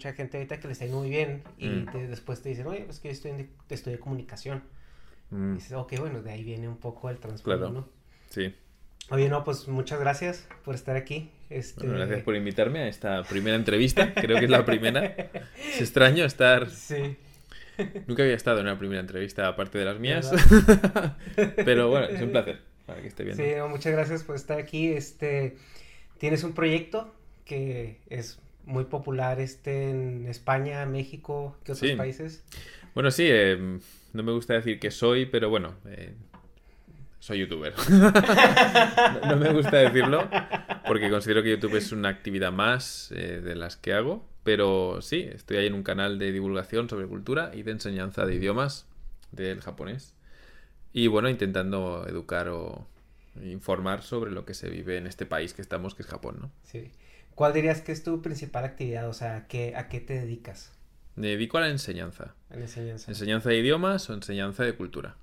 mucha gente ahorita que le está yendo muy bien y Mm. te- después te dicen, oye, pues que yo estoy en- estudié comunicación. Mm, Y dices, ok, bueno, de ahí viene un poco el trasfondo, Claro. ¿no? sí. Oye, no, pues muchas gracias por estar aquí. Este... Bueno, gracias por invitarme a esta primera entrevista. Creo que es la primera. Es extraño estar. Sí. Nunca había estado en una primera entrevista aparte de las mías. Pero bueno, es un placer para que esté bien. Sí, no, muchas gracias por estar aquí. Este, tienes un proyecto que es muy popular este en España, México, ¿qué otros Sí. países? Bueno, sí, eh, no me gusta decir que soy, pero bueno, eh, soy youtuber. no, no me gusta decirlo porque considero que YouTube es una actividad más eh, de las que hago, pero sí, estoy ahí en un canal de divulgación sobre cultura y de enseñanza de idiomas del japonés. Y bueno, intentando educar o informar sobre lo que se vive en este país que estamos, que es Japón, ¿no? Sí. ¿Cuál dirías que es tu principal actividad? O sea, ¿qué, ¿a qué te dedicas Me dedico a la enseñanza. en enseñanza Enseñanza de idiomas o enseñanza de cultura.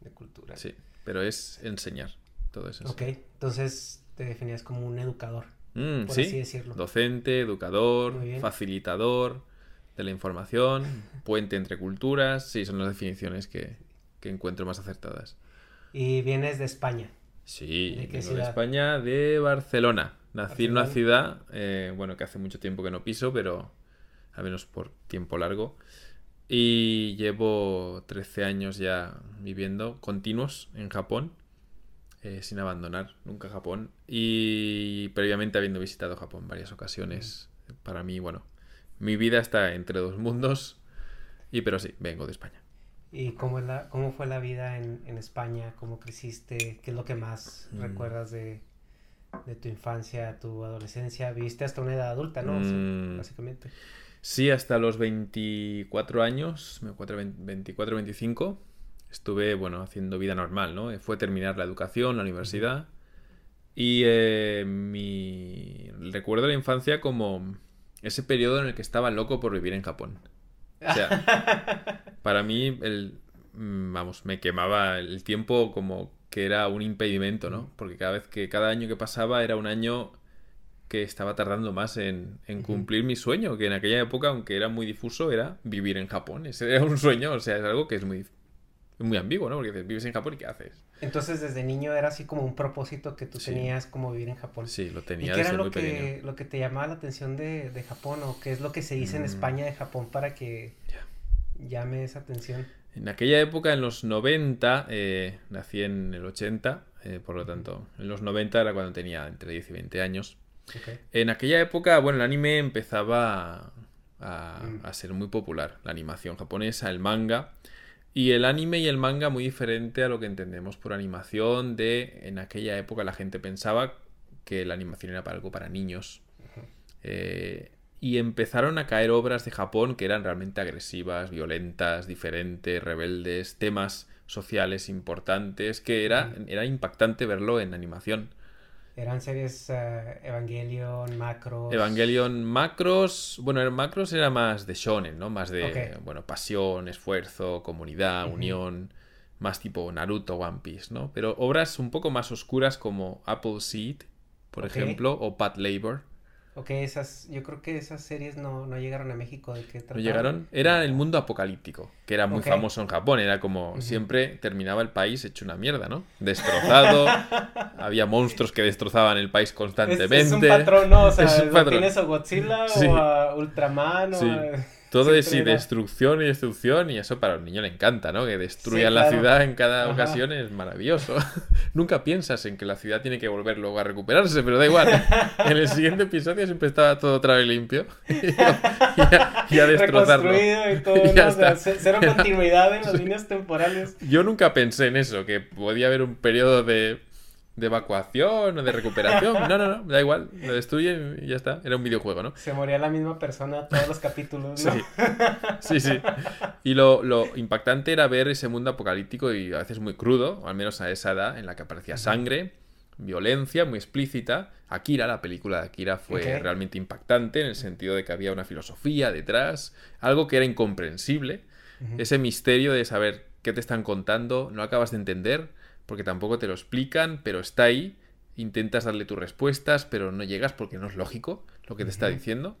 de cultura? Sí, pero es enseñar. Todo eso. Ok, entonces te definías como un educador, Mm, por sí. así decirlo. Docente, educador, facilitador de la información, puente entre culturas. Sí, son las definiciones que, que encuentro más acertadas. Y vienes de España. Sí, ¿De qué vengo de ciudad? España, de Barcelona. Nací en una ciudad, eh, bueno, que hace mucho tiempo que no piso, pero al menos por tiempo largo. Y llevo 13 años ya viviendo continuos en Japón, eh, sin abandonar nunca Japón. Y previamente habiendo visitado Japón varias ocasiones. Para mí, bueno, mi vida está entre dos mundos. Y pero sí, vengo de España. ¿Y cómo, es la, cómo fue la vida en, en España? ¿Cómo creciste? ¿Qué es lo que más Mm. recuerdas de, de tu infancia, tu adolescencia? Viviste hasta una edad adulta, ¿no? O sea, Mm. básicamente. Sí, hasta los 24 años, 24, 25, estuve, bueno, haciendo vida normal, ¿no? Fue terminar la educación, la universidad. Y eh, mi... recuerdo la infancia como ese periodo en el que estaba loco por vivir en Japón. O sea, para mí, el, mm, vamos, me quemaba el tiempo como que era un impedimento, ¿no? Porque cada vez que, cada año que pasaba era un año que estaba tardando más en, cumplir mi sueño, que en aquella época, aunque era muy difuso, era vivir en Japón. Ese era un sueño, o sea, es algo que es muy, muy ambiguo, ¿no? Porque vives en Japón y ¿qué haces? Entonces, desde niño era así como un propósito que tú Sí. tenías como vivir en Japón. Sí, lo ¿Y tenía qué era lo muy pequeño. que, lo que te llamaba la atención de, de Japón? ¿O qué es lo que se dice en Mm. España de Japón para que llame esa atención? En aquella época, en los 90, eh, nací en el 80, eh, por lo tanto, en los 90 era cuando tenía entre 10 y 20 años. En aquella época, bueno, el anime empezaba a, Mm. a ser muy popular, la animación japonesa, el manga. Y el anime y el manga muy diferente a lo que entendemos por animación de en aquella época la gente pensaba que la animación era para algo para niños. Eh, y empezaron a caer obras de Japón que eran realmente agresivas, violentas, diferentes, rebeldes, temas sociales importantes, que era, era impactante verlo en animación. Eran series eh, Evangelion, Macros. Evangelion Macros, bueno, el Macros era más de shonen, ¿no? Más de, bueno, pasión, esfuerzo, comunidad, unión, más tipo Naruto, One Piece, ¿no? Pero obras un poco más oscuras como Apple Seed, por ejemplo, o Pat Labor, Ok, esas, yo creo que esas series no, no llegaron a México. ¿De qué ¿no llegaron? Era el mundo apocalíptico, que era muy famoso en Japón, era como siempre terminaba el país hecho una mierda, ¿no? Destrozado, había monstruos que destrozaban el país constantemente. es un patrón, ¿no? O sea, Es un lo patrón. tienes a Godzilla Sí. o a Ultraman Sí. o a... Todo es era- destrucción y destrucción, y eso para un niño le encanta, ¿no? Que destruyan Sí, la claro. ciudad en cada Ajá. ocasión es maravilloso. Nunca piensas en que la ciudad tiene que volver luego a recuperarse, pero da igual. En el siguiente episodio siempre estaba todo otra vez limpio. y, a, y a destrozarlo. Y todo, Ya ¿no? O sea, está. ce- cero continuidad en las líneas temporales. Yo nunca pensé en eso, que podía haber un periodo de, de evacuación o de recuperación. No, no, no, da igual. Lo destruyen y ya está. Era un videojuego, ¿no? Se moría la misma persona todos los capítulos, ¿no? Sí, sí, sí. Y lo, lo impactante era ver ese mundo apocalíptico y a veces muy crudo, al menos a esa edad, en la que aparecía sangre, violencia muy explícita. Akira, la película de Akira, fue realmente impactante en el sentido de que había una filosofía detrás, algo que era incomprensible. Ese misterio de saber qué te están contando, no acabas de entender, porque tampoco te lo explican, pero está ahí. Intentas darle tus respuestas, pero no llegas porque no es lógico lo que te está diciendo.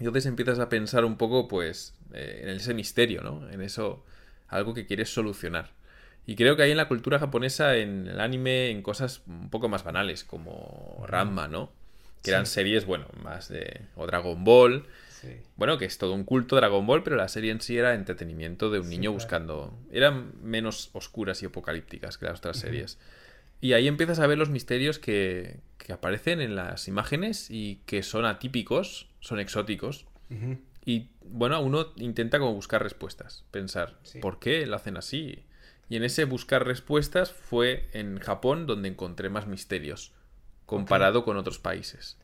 Entonces empiezas a pensar un poco, pues, eh, en ese misterio, ¿no? En eso, algo que quieres solucionar. Y creo que hay en la cultura japonesa, en el anime, en cosas un poco más banales, como Ranma, ¿no? Que eran series, bueno, más de... o Dragon Ball. Bueno, que es todo un culto Dragon Ball, pero la serie en sí era entretenimiento de un niño buscando... Eran menos oscuras y apocalípticas que las otras series. Y ahí empiezas a ver los misterios que, que, aparecen en las imágenes y que son atípicos, son exóticos. Y bueno, uno intenta como buscar respuestas, pensar, ¿por qué lo hacen así? Y en ese buscar respuestas fue en Japón donde encontré más misterios comparado con otros países.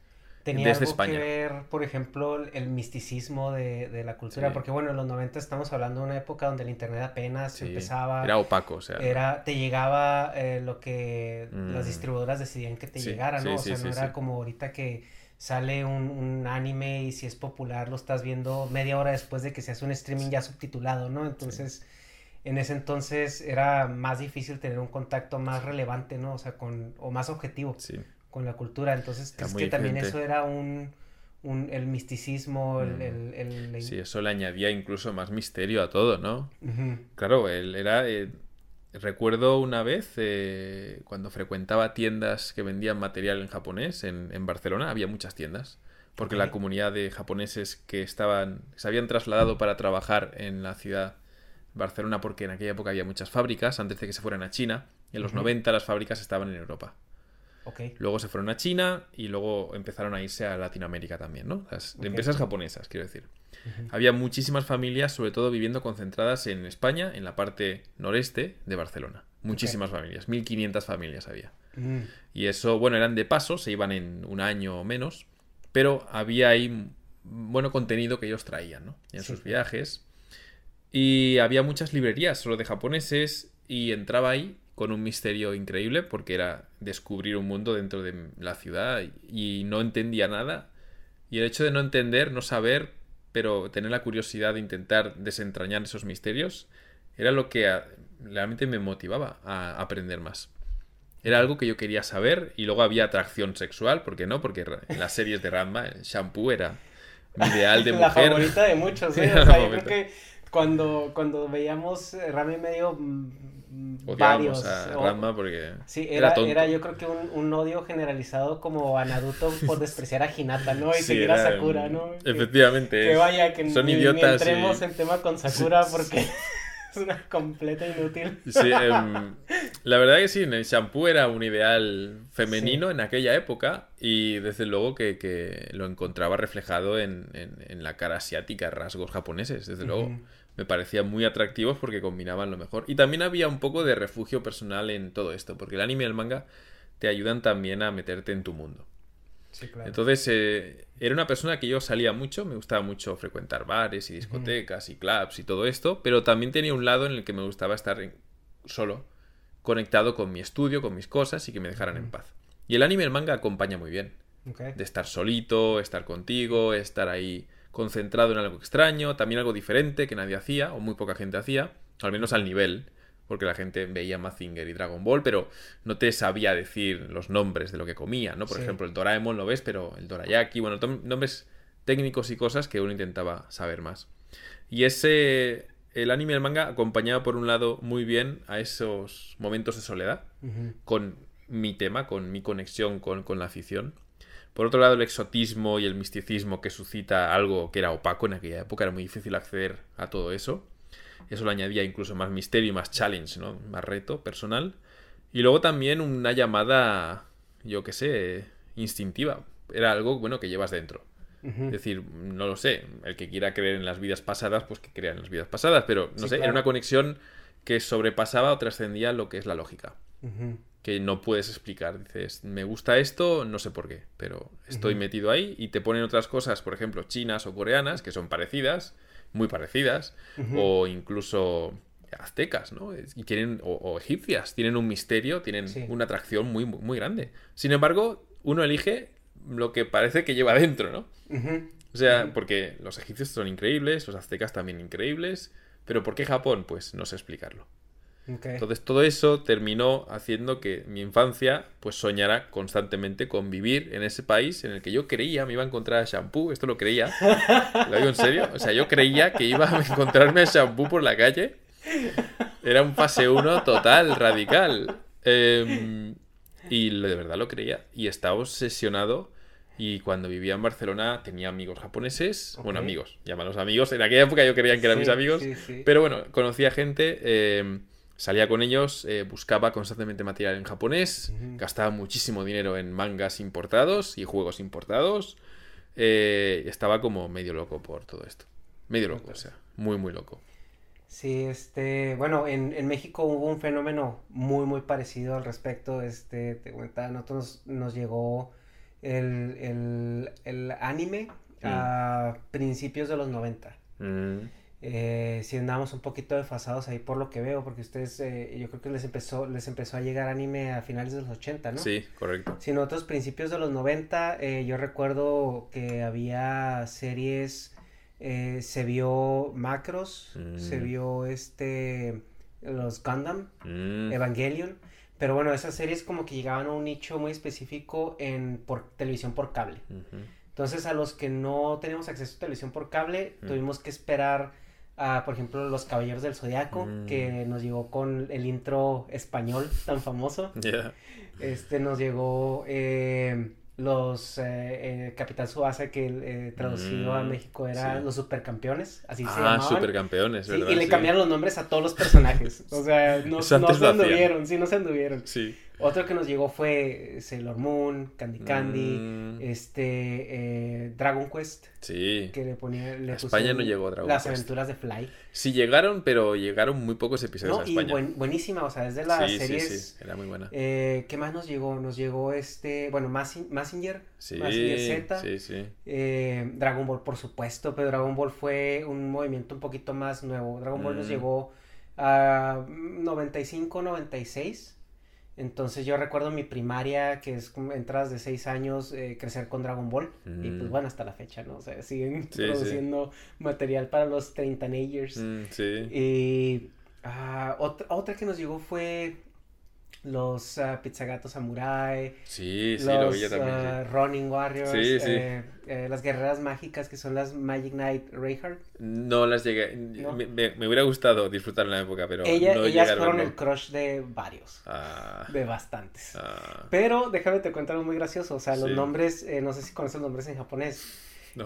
Tenía desde algo España. que ver, por ejemplo, el misticismo de, la cultura, porque bueno, en los 90 estamos hablando de una época donde el internet apenas empezaba. Era opaco, o sea. Era, te llegaba eh, lo que las mm. distribuidoras decidían que te llegara, ¿no? o sea, no era como ahorita que sale un, anime y si es popular lo estás viendo media hora después de que se hace un streaming ya subtitulado, ¿no? Entonces, en ese entonces era más difícil tener un contacto más relevante, ¿no? O sea, con, o más objetivo. Sí con la cultura. Entonces, es que también eso era un, el misticismo, el, el, Sí, eso le añadía incluso más misterio a todo, ¿no? Claro, él era... Eh, recuerdo una vez eh, cuando frecuentaba tiendas que vendían material en japonés en, en Barcelona, había muchas tiendas, porque la comunidad de japoneses que estaban, se habían trasladado para trabajar en la ciudad Barcelona, porque en aquella época había muchas fábricas, antes de que se fueran a China, y en los 90 las fábricas estaban en Europa. Luego se fueron a China y luego empezaron a irse a Latinoamérica también, ¿no? Las empresas japonesas, quiero decir. Había muchísimas familias, sobre todo viviendo concentradas en España, en la parte noreste de Barcelona. Muchísimas familias, 1500 familias había. Mm. Y eso, bueno, eran de paso, se iban en un año o menos, pero había ahí bueno contenido que ellos traían, ¿no? En sus viajes. Y había muchas librerías solo de japoneses y entraba ahí con un misterio increíble porque era descubrir un mundo dentro de la ciudad y no entendía nada. Y el hecho de no entender, no saber, pero tener la curiosidad de intentar desentrañar esos misterios, era lo que realmente me motivaba a aprender más. Era algo que yo quería saber y luego había atracción sexual, ¿por qué no? Porque en las series de Ranma el shampoo era mi ideal de mujer. La favorita de muchos, ¿eh? yo creo que cuando, cuando veíamos Rami medio mm, varios. a porque sí, era, era, yo creo que un, un, odio generalizado como a Naruto por despreciar a Hinata, ¿no? Y seguir a Sakura, ¿no? Efectivamente. Que, vaya, que son idiotas. entremos en tema con Sakura porque es una completa inútil. Sí, em, la verdad que sí, el shampoo era un ideal femenino en aquella época y desde luego que, lo encontraba reflejado en, la cara asiática, rasgos japoneses, desde luego me parecían muy atractivos porque combinaban lo mejor. Y también había un poco de refugio personal en todo esto, porque el anime y el manga te ayudan también a meterte en tu mundo. Sí, claro. Entonces, eh, era una persona que yo salía mucho, me gustaba mucho frecuentar bares y discotecas y clubs y todo esto, pero también tenía un lado en el que me gustaba estar solo, conectado con mi estudio, con mis cosas y que me dejaran en paz. Y el anime y el manga acompaña muy bien. De estar solito, estar contigo, estar ahí concentrado en algo extraño, también algo diferente que nadie hacía, o muy poca gente hacía, al menos al nivel, porque la gente veía Mazinger y Dragon Ball, pero no te sabía decir los nombres de lo que comía, ¿no? Por ejemplo, el Doraemon lo ves, pero el Dorayaki, bueno, nombres técnicos y cosas que uno intentaba saber más. Y ese, el anime y el manga acompañaba por un lado muy bien a esos momentos de soledad, con mi tema, con mi conexión con, con la afición. Por otro lado, el exotismo y el misticismo que suscita algo que era opaco en aquella época, era muy difícil acceder a todo eso. Eso le añadía incluso más misterio y más challenge, ¿no? Más reto personal. Y luego también una llamada, yo qué sé, instintiva. Era algo, bueno, que llevas dentro. Es decir, no lo sé, el que quiera creer en las vidas pasadas, pues que crea en las vidas pasadas, pero no sé, era una conexión que sobrepasaba o trascendía lo que es la lógica que no puedes explicar. Dices, me gusta esto, no sé por qué, pero estoy metido ahí y te ponen otras cosas, por ejemplo, chinas o coreanas, que son parecidas, muy parecidas, o incluso aztecas, ¿no? Y tienen, o, egipcias, tienen un misterio, tienen una atracción muy, muy grande. Sin embargo, uno elige lo que parece que lleva dentro, ¿no? O sea, porque los egipcios son increíbles, los aztecas también increíbles, pero ¿por qué Japón? Pues no sé explicarlo. Entonces todo eso terminó haciendo que mi infancia pues soñara constantemente con vivir en ese país en el que yo creía me iba a encontrar a Shampoo, esto lo creía, lo digo en serio, o sea, yo creía que iba a encontrarme a Shampoo por la calle. Era un fase 1 total, radical. Em, y de verdad lo creía. Y estaba obsesionado y cuando vivía en Barcelona tenía amigos japoneses, bueno, amigos, llámalos amigos. En aquella época yo creía que eran mis amigos, pero bueno, conocía gente, eh, salía con ellos, eh, buscaba constantemente material en japonés, gastaba muchísimo dinero en mangas importados y juegos importados. Eh, estaba como medio loco por todo esto. Medio loco, o sea, muy, muy loco. Sí, este, bueno, en, en, México hubo un fenómeno muy, muy parecido al respecto. Este, te cuenta, a nosotros nos llegó el, el, anime mm. a principios de los 90. Mm. Eh, si andamos un poquito desfasados ahí por lo que veo, porque ustedes, eh, yo creo que les empezó, les empezó a llegar anime a finales de los 80, ¿no? Sí, correcto. Si nosotros principios de los 90, eh, yo recuerdo que había series, se vio Macros, se mm. vio este, los Gundam, Evangelion, pero bueno, esas series como que llegaban a un nicho muy específico en por televisión por cable. Entonces a los que no teníamos acceso a televisión por cable, mm. tuvimos que esperar a, por ejemplo, Los Caballeros del Zodiaco, mm. que nos llegó con el intro español tan famoso. Este nos llegó eh, los eh, eh, Capitán Subasa que eh, traducido a mm, México era los supercampeones, así se ah, llamaban. Ah, supercampeones, ¿verdad? y le cambiaron los nombres a todos los personajes. O sea, no, no se anduvieron, sí, no se anduvieron. Sí. Otro que nos llegó fue Sailor Moon, Candy Candy, mm. este, eh, Dragon Quest. Sí. Que le ponía. Le España no llegó Dragon las Quest. Las aventuras de Fly. Sí llegaron, pero llegaron muy pocos episodios a España. Y buenísima, o sea, es de las series. Sí, sí, era muy buena. Eh, ¿Qué más nos llegó? Nos llegó este, bueno, Massinger. Sí, Massinger Z. Sí, sí. Eh, Dragon Ball, por supuesto, pero Dragon Ball fue un movimiento un poquito más nuevo. Dragon Ball nos mm. llegó a 95, 96. Entonces yo recuerdo mi primaria, que es entradas de seis años, eh, crecer con Dragon Ball. Y pues mm. bueno, hasta la fecha, ¿no? O sea, siguen produciendo material para los 30 Nagers. Mm, sí. Y ah, otra, otra que nos llegó fue los uh, Pizzagatos Samurai. Sí, sí, lo vi yo también. Uh, Running Warriors. Sí, sí. Eh, eh, las guerreras mágicas que son las Magic Knight Reinhardt. No las llegué. Me, me, hubiera gustado disfrutar en la época, pero. Ella, no ellas fueron el crush de varios. Ah. De bastantes. Ah. Pero déjame te cuento algo muy gracioso. O sea, los nombres, eh, no sé si conoces los nombres en japonés.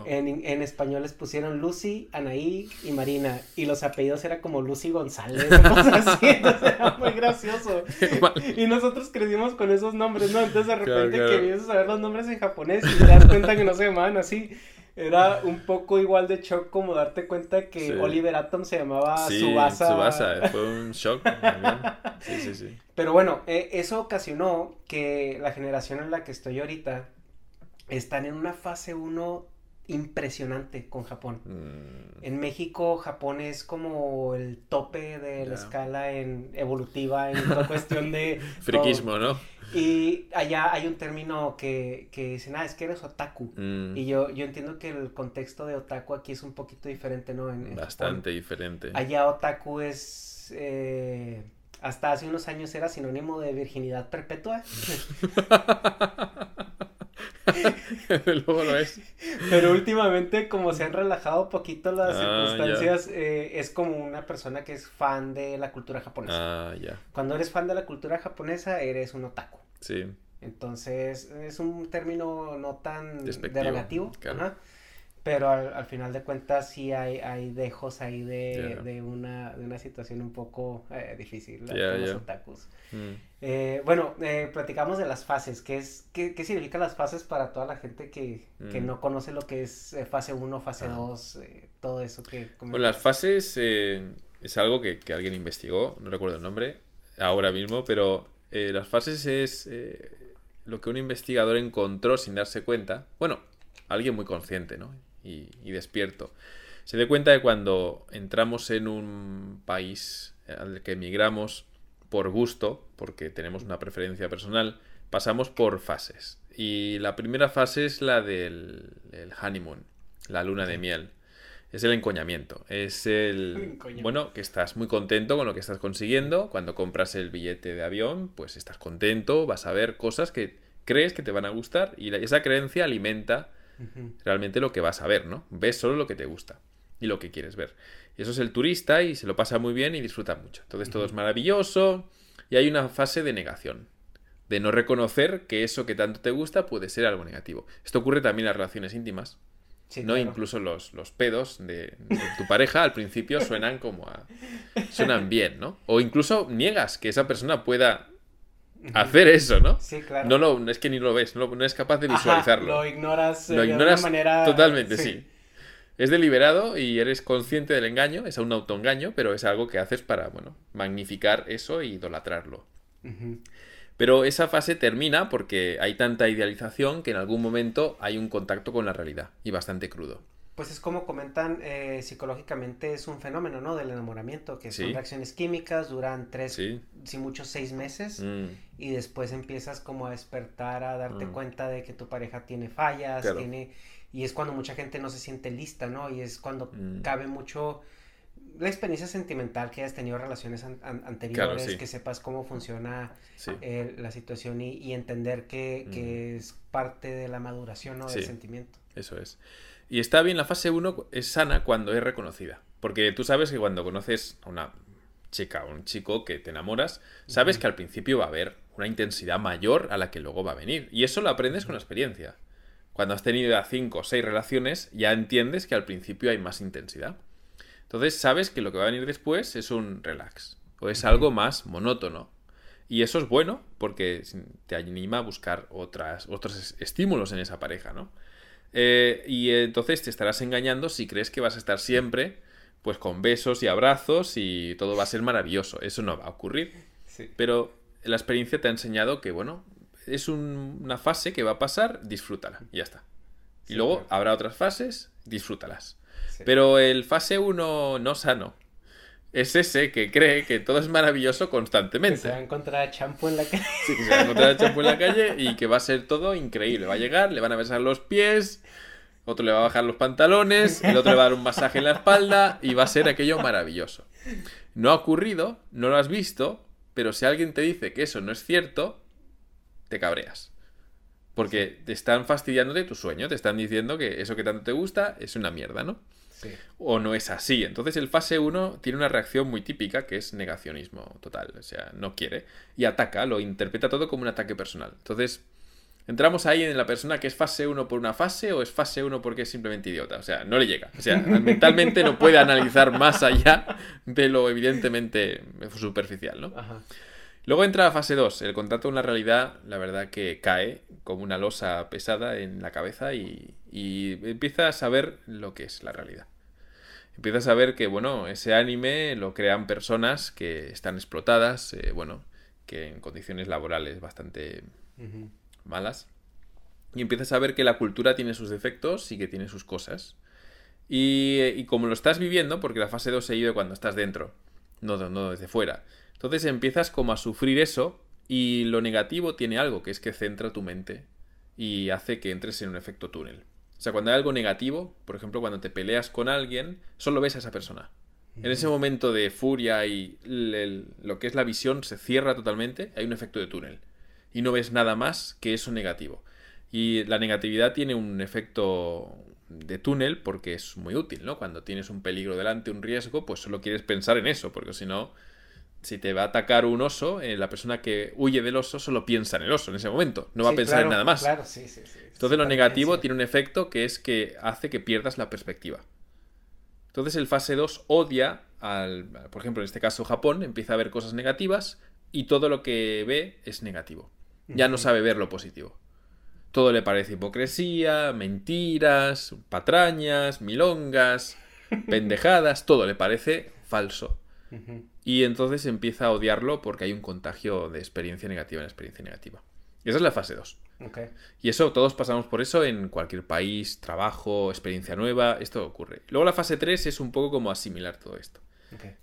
En, en, español les pusieron Lucy, Anaí y Marina. Y los apellidos era como Lucy González. Cosas así. Entonces era muy gracioso. y nosotros crecimos con esos nombres, ¿no? Entonces de repente que vienes a ver los nombres en japonés y te das cuenta que no se llamaban así. Era un poco igual de shock como darte cuenta que Oliver Atom se llamaba sí, Subasa. Subasa, fue un shock también. Sí, sí, sí. Pero bueno, eh, eso ocasionó que la generación en la que estoy ahorita están en una fase 1 impresionante con Japón. Mm. En México, Japón es como el tope de la escala en evolutiva en toda cuestión de... Friquismo, ¿no? Y allá hay un término que, que dicen, ah, es que eres otaku. Mm. Y yo, yo entiendo que el contexto de otaku aquí es un poquito diferente, ¿no? Bastante diferente. Allá otaku es... Eh, hasta hace unos años era sinónimo de virginidad perpetua. Luego lo es. Pero últimamente, como se han relajado un poquito las ah, circunstancias, eh, es como una persona que es fan de la cultura japonesa. Ah, ya. Cuando eres fan de la cultura japonesa, eres un otaku. Sí. Entonces, es un término no tan derogativo. Pero al, final de cuentas sí hay, hay dejos ahí de, de, una, de una situación un poco eh, difícil los otakus. Mm. Eh, bueno, eh, platicamos de las fases. ¿Qué, es, qué, qué significan las fases para toda la gente que, que mm. no conoce lo que es fase 1, fase 2, todo eso? que Bueno, las fases es algo que, que, alguien investigó, no recuerdo el nombre ahora mismo, pero las fases es lo que un investigador encontró sin darse cuenta. Bueno, alguien muy consciente, ¿no? y, despierto. Se dé cuenta de cuando entramos en un país al que emigramos por gusto, porque tenemos una preferencia personal, pasamos por fases. Y la primera fase es la del honeymoon, la luna de miel. Es el encoñamiento. Es el... Bueno, que estás muy contento con lo que estás consiguiendo. Cuando compras el billete de avión, pues estás contento, vas a ver cosas que crees que te van a gustar y esa creencia alimenta realmente lo que vas a ver, ¿no? Ves solo lo que te gusta y lo que quieres ver. Y eso es el turista y se lo pasa muy bien y disfruta mucho. Entonces todo es maravilloso y hay una fase de negación de no reconocer que eso que tanto te gusta puede ser algo negativo. Esto ocurre también en las relaciones íntimas. ¿no? Incluso los, los pedos de, tu pareja al principio suenan como a... suenan bien, ¿no? O incluso niegas que esa persona pueda hacer eso, ¿no? Sí, claro. No, lo, es que ni lo ves, no, no es capaz de visualizarlo. lo ignoras, lo ignoras de manera... Totalmente, sí. Es deliberado y eres consciente del engaño, es un autoengaño, pero es algo que haces para, bueno, magnificar eso y idolatrarlo. Pero esa fase termina porque hay tanta idealización que en algún momento hay un contacto con la realidad y bastante crudo. Pues es como comentan eh, psicológicamente, es un fenómeno, ¿no? Del enamoramiento, que son reacciones químicas, duran tres, si muchos seis meses, mm. y después empiezas como a despertar, a darte mm. cuenta de que tu pareja tiene fallas, tiene... Y es cuando mucha gente no se siente lista, ¿no? Y es cuando mm. cabe mucho la experiencia sentimental que hayas tenido relaciones anteriores, que sepas cómo funciona eh, la situación y, entender que, es parte de la maduración ¿no? del sentimiento. Eso es. Y está bien, la fase 1 es sana cuando es reconocida. Porque tú sabes que cuando conoces a una chica o un chico que te enamoras, sabes que al principio va a haber una intensidad mayor a la que luego va a venir. Y eso lo aprendes con la experiencia. Cuando has tenido ya 5 o 6 relaciones, ya entiendes que al principio hay más intensidad. Entonces sabes que lo que va a venir después es un relax o es algo más monótono. Y eso es bueno porque te anima a buscar otras, otros estímulos en esa pareja, ¿no? Eh, y entonces te estarás engañando si crees que vas a estar siempre pues con besos y abrazos y todo va a ser maravilloso. Eso no va a ocurrir. Pero la experiencia te ha enseñado que, bueno, es una fase que va a pasar, disfrútala, y ya está. Y luego habrá otras fases, disfrútalas. Pero el fase 1 no sano es ese que cree que todo es maravilloso constantemente. Que se va a encontrar champú en la calle. Sí, que se va a encontrar champú en la calle y que va a ser todo increíble. Va a llegar, le van a besar los pies, otro le va a bajar los pantalones, el otro le va a dar un masaje en la espalda y va a ser aquello maravilloso. No ha ocurrido, no lo has visto, pero si alguien te dice que eso no es cierto, te cabreas. Porque te están fastidiando de tu sueño, te están diciendo que eso que tanto te gusta es una mierda, ¿no? O no es así. Entonces el fase 1 tiene una reacción muy típica que es negacionismo total. O sea, no quiere. Y ataca, lo interpreta todo como un ataque personal. Entonces, entramos ahí en la persona que es fase 1 por una fase o es fase 1 porque es simplemente idiota. O sea, no le llega. O sea, mentalmente no puede analizar más allá de lo evidentemente superficial, ¿no? Luego entra la fase 2, el contacto con la realidad, la verdad que cae como una losa pesada en la cabeza y, y empieza a saber lo que es la realidad. Empiezas a ver que, bueno, ese anime lo crean personas que están explotadas, eh, bueno, que en condiciones laborales bastante malas. Y empiezas a ver que la cultura tiene sus defectos y que tiene sus cosas. Y, y como lo estás viviendo, porque la fase 2 se vive cuando estás dentro, no, no desde fuera. Entonces empiezas como a sufrir eso y lo negativo tiene algo, que es que centra tu mente y hace que entres en un efecto túnel. O sea, cuando hay algo negativo, por ejemplo, cuando te peleas con alguien, solo ves a esa persona. En ese momento de furia y lo que es la visión se cierra totalmente, hay un efecto de túnel. Y no ves nada más que eso negativo. Y la negatividad tiene un efecto de túnel porque es muy útil, ¿no? Cuando tienes un peligro delante, un riesgo, pues solo quieres pensar en eso, porque si no, si te va a atacar un oso, eh, la persona que huye del oso solo piensa en el oso en ese momento, no va a pensar en nada más. Claro, sí, sí, Entonces lo negativo tiene un efecto que es que hace que pierdas la perspectiva. Entonces el fase 2 odia al, por ejemplo, en este caso Japón, empieza a ver cosas negativas y todo lo que ve es negativo. Ya no sabe ver lo positivo. Todo le parece hipocresía, mentiras, patrañas, milongas, pendejadas, todo le parece falso. Y entonces empieza a odiarlo porque hay un contagio de experiencia negativa en experiencia negativa. Esa es la fase 2. Y eso, todos pasamos por eso en cualquier país, trabajo, experiencia nueva, esto ocurre. Luego la fase 3 es un poco como asimilar todo esto.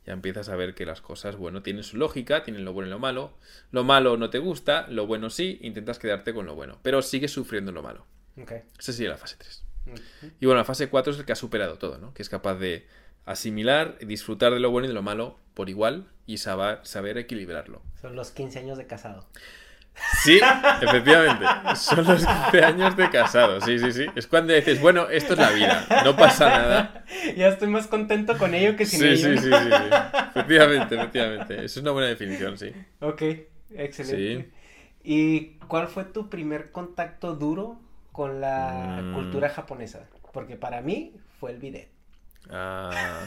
Ya empiezas a ver que las cosas, bueno, tienen su lógica, tienen lo bueno y lo malo. Lo malo no te gusta, lo bueno sí, intentas quedarte con lo bueno, pero sigues sufriendo lo malo. Esa sería la fase 3. Y bueno, la fase 4 es el que ha superado todo, ¿no? Que es capaz de asimilar, disfrutar de lo bueno y de lo malo por igual y saber, saber equilibrarlo. Son los 15 años de casado. Sí, efectivamente. Son los 15 años de casado. Sí, sí, sí. Es cuando dices, bueno, esto es la vida. No pasa nada. Ya estoy más contento con ello que sin sí, ello. Sí, sí, sí, sí. Efectivamente, efectivamente. Esa es una buena definición, sí. Ok, excelente. ¿Y cuál fue tu primer contacto duro con la mm. cultura japonesa? Porque para mí fue el bidet. Ah,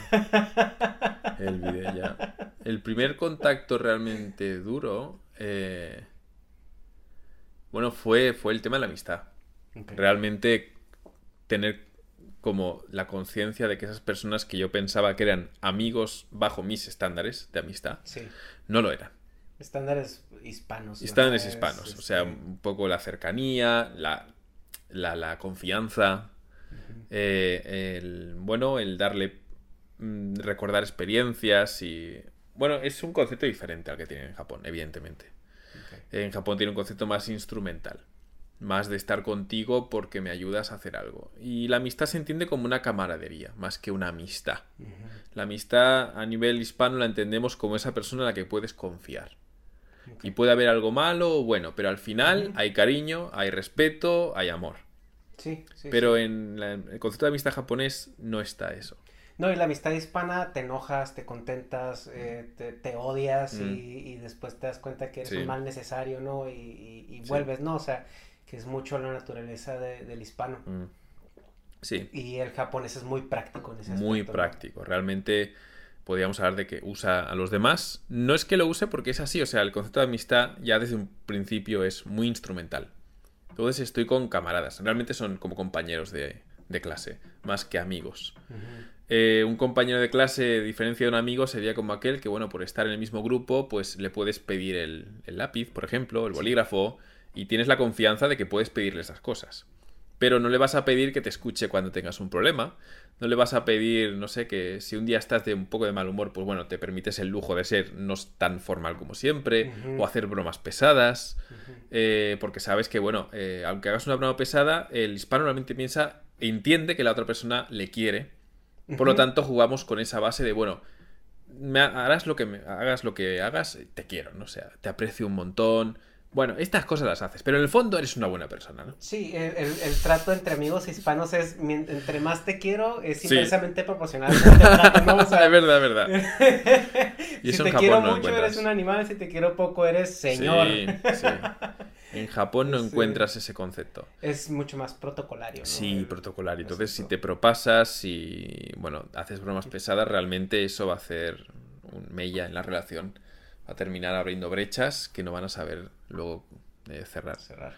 el bidet ya. El primer contacto realmente duro, eh, bueno, fue, fue el tema de la amistad. Realmente tener como la conciencia de que esas personas que yo pensaba que eran amigos bajo mis estándares de amistad, no lo eran. Estándares hispanos. Estándares hispanos, o sea, un poco la cercanía, la, la, confianza, eh, el, bueno, el darle, mm, recordar experiencias y... Bueno, es un concepto diferente al que tienen en Japón, evidentemente. En Japón tiene un concepto más instrumental, más de estar contigo porque me ayudas a hacer algo. Y la amistad se entiende como una camaradería, más que una amistad. La amistad a nivel hispano la entendemos como esa persona en la que puedes confiar. Y puede haber algo malo o bueno, pero al final hay cariño, hay respeto, hay amor. Sí, sí. Pero en el concepto de amistad japonés no está eso. No, y la amistad hispana te enojas, te contentas, eh, te, odias mm. y, después te das cuenta que eres un mal necesario, ¿no? Y, vuelves, ¿no? O sea, que es mucho la naturaleza del hispano. Mm. Sí. Y el japonés es muy práctico en ese aspecto. Muy práctico. Realmente podríamos hablar de que usa a los demás. No es que lo use porque es así, o sea, el concepto de amistad ya desde un principio es muy instrumental. Entonces estoy con camaradas, realmente son como compañeros de, clase, más que amigos. Eh, un compañero de clase, diferencia de un amigo, sería como aquel que, bueno, por estar en el mismo grupo, pues le puedes pedir el, lápiz, por ejemplo, el bolígrafo, y tienes la confianza de que puedes pedirle esas cosas. Pero no le vas a pedir que te escuche cuando tengas un problema. No le vas a pedir, no sé, que si un día estás de un poco de mal humor, pues bueno, te permites el lujo de ser no tan formal como siempre, o hacer bromas pesadas, eh, porque sabes que, bueno, eh, aunque hagas una broma pesada, el hispano normalmente piensa, entiende que la otra persona le quiere por lo tanto, jugamos con esa base de, bueno, me harás lo que me, hagas lo que hagas, te quiero, ¿no? O sea, te aprecio un montón. Bueno, estas cosas las haces, pero en el fondo eres una buena persona, ¿no? Sí, el, trato entre amigos hispanos es, entre más te quiero, es inversamente proporcional. es verdad, es verdad. Y si te quiero mucho, eres un animal, si te quiero poco, eres señor. Sí, sí. En Japón no encuentras ese concepto. Es mucho más protocolario. ¿no? Sí, protocolario. Entonces, si te propasas y, bueno, haces bromas pesadas, realmente eso va a hacer un mella en la relación. A terminar abriendo brechas que no van a saber luego eh, cerrar. cerrar.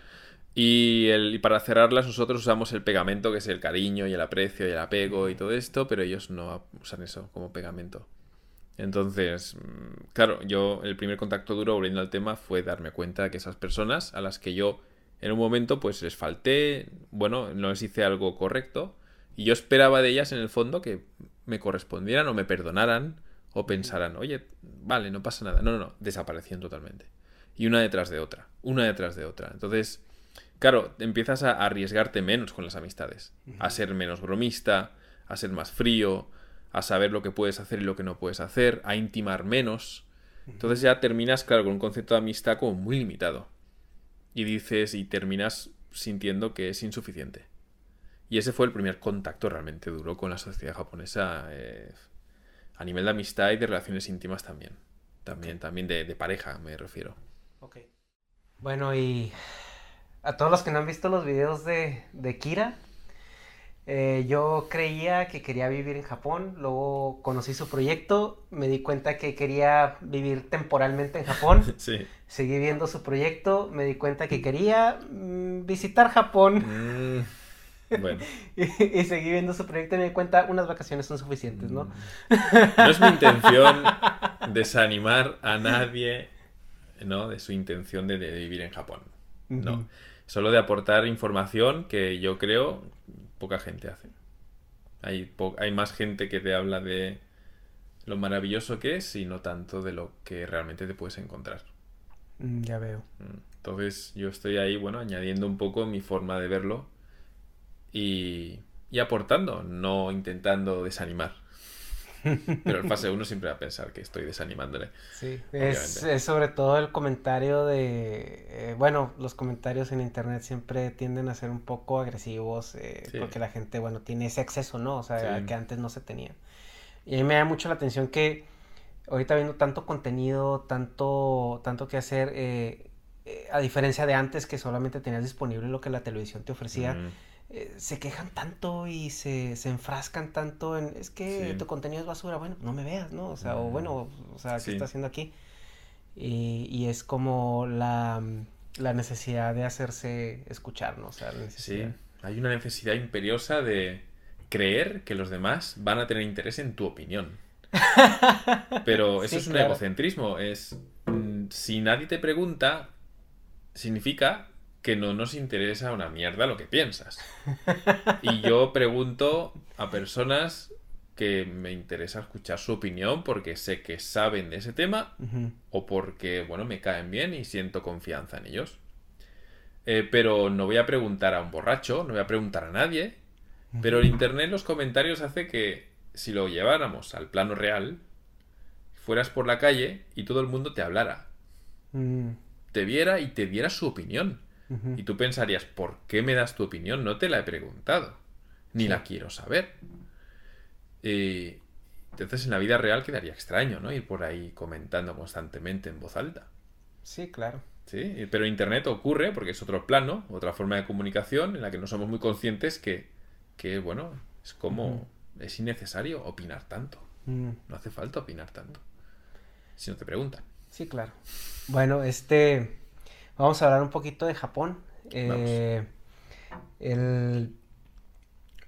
Y, el, y para cerrarlas nosotros usamos el pegamento, que es el cariño y el aprecio y el apego y todo esto, pero ellos no usan eso como pegamento. Entonces, mm, claro, yo el primer contacto duro, volviendo al tema, fue darme cuenta de que esas personas a las que yo en un momento pues les falté, bueno, no les hice algo correcto y yo esperaba de ellas en el fondo que me correspondieran o me perdonaran o pensaran, oye, vale, no pasa nada. No, no, no, desaparecían totalmente. Y una detrás de otra, una detrás de otra. Entonces, claro, empiezas a arriesgarte menos con las amistades, a ser menos bromista, a ser más frío, a saber lo que puedes hacer y lo que no puedes hacer, a intimar menos. Entonces ya terminas, claro, con un concepto de amistad como muy limitado. Y dices, y terminas sintiendo que es insuficiente. Y ese fue el primer contacto realmente duro con la sociedad japonesa eh, a nivel de amistad y de relaciones íntimas también. También, también de, pareja, me refiero. Ok. Bueno, y a todos los que no han visto los videos de, de Kira, eh, yo creía que quería vivir en Japón, luego conocí su proyecto, me di cuenta que quería vivir temporalmente en Japón, sí. seguí viendo su proyecto, me di cuenta que quería mm, visitar Japón. Mm, bueno. y, seguí viendo su proyecto y me di cuenta unas vacaciones son suficientes, ¿no? No es mi intención desanimar a nadie, ¿no? De su intención de, vivir en Japón. No. Solo de aportar información que yo creo poca gente hace. Hay, hay más gente que te habla de lo maravilloso que es y no tanto de lo que realmente te puedes encontrar. Mm, ya veo. Mm, entonces yo estoy ahí, bueno, añadiendo un poco mi forma de verlo y, y aportando, no intentando desanimar. Pero el fase 1 siempre va a pensar que estoy desanimándole. Sí, es, sobre todo el comentario de... Eh, bueno, los comentarios en internet siempre tienden a ser un poco agresivos eh, porque la gente, bueno, tiene ese acceso, ¿no? O sea, que antes no se tenía. Y a mí me da mucho la atención que ahorita viendo tanto contenido, tanto, tanto que hacer, eh, a diferencia de antes que solamente tenías disponible lo que la televisión te ofrecía. Eh, se quejan tanto y se, se, enfrascan tanto en, es que tu contenido es basura, bueno, no me veas, ¿no? O sea, o bueno, o sea, ¿qué está haciendo aquí? Y, y es como la, la, necesidad de hacerse escuchar, ¿no? O sea, Sí, hay una necesidad imperiosa de creer que los demás van a tener interés en tu opinión. Pero eso es un egocentrismo, es mm, si nadie te pregunta, significa que no nos interesa una mierda lo que piensas. Y yo pregunto a personas que me interesa escuchar su opinión porque sé que saben de ese tema o porque, bueno, me caen bien y siento confianza en ellos. Eh, pero no voy a preguntar a un borracho, no voy a preguntar a nadie. Pero el Internet, los comentarios hace que si lo lleváramos al plano real, fueras por la calle y todo el mundo te hablara. Mm. Te viera y te diera su opinión. Y tú pensarías, ¿por qué me das tu opinión? No te la he preguntado, ni la quiero saber. Y entonces en la vida real quedaría extraño, ¿no? Ir por ahí comentando constantemente en voz alta. Sí, claro. Sí, pero Internet ocurre porque es otro plano, otra forma de comunicación en la que no somos muy conscientes que, que bueno, es como, es innecesario opinar tanto. No hace falta opinar tanto. Si no te preguntan. Sí, claro. Bueno, este, Vamos a hablar un poquito de Japón. Eh,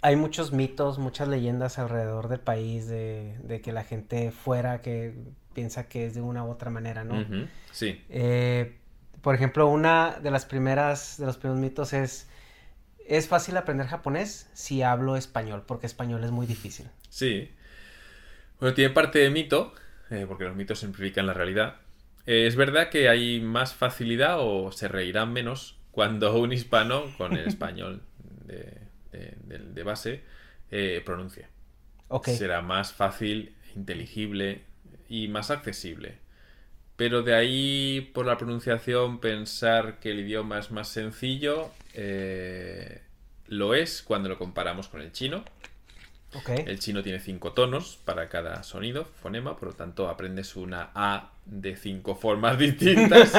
hay muchos mitos, muchas leyendas alrededor del país de, que la gente fuera que piensa que es de una u otra manera, ¿no? Sí. Eh, por ejemplo, una de las primeras, de los primeros mitos es, es fácil aprender japonés si hablo español, porque español es muy difícil. Sí. Bueno, tiene parte de mito, eh, porque los mitos simplifican la realidad, eh, es verdad que hay más facilidad o se reirán menos cuando un hispano con el español de, base eh, pronuncie. Será más fácil, inteligible y más accesible. Pero de ahí, por la pronunciación, pensar que el idioma es más sencillo, eh, lo es cuando lo comparamos con el chino. El chino tiene cinco tonos para cada sonido, fonema, por lo tanto aprendes una A de cinco formas distintas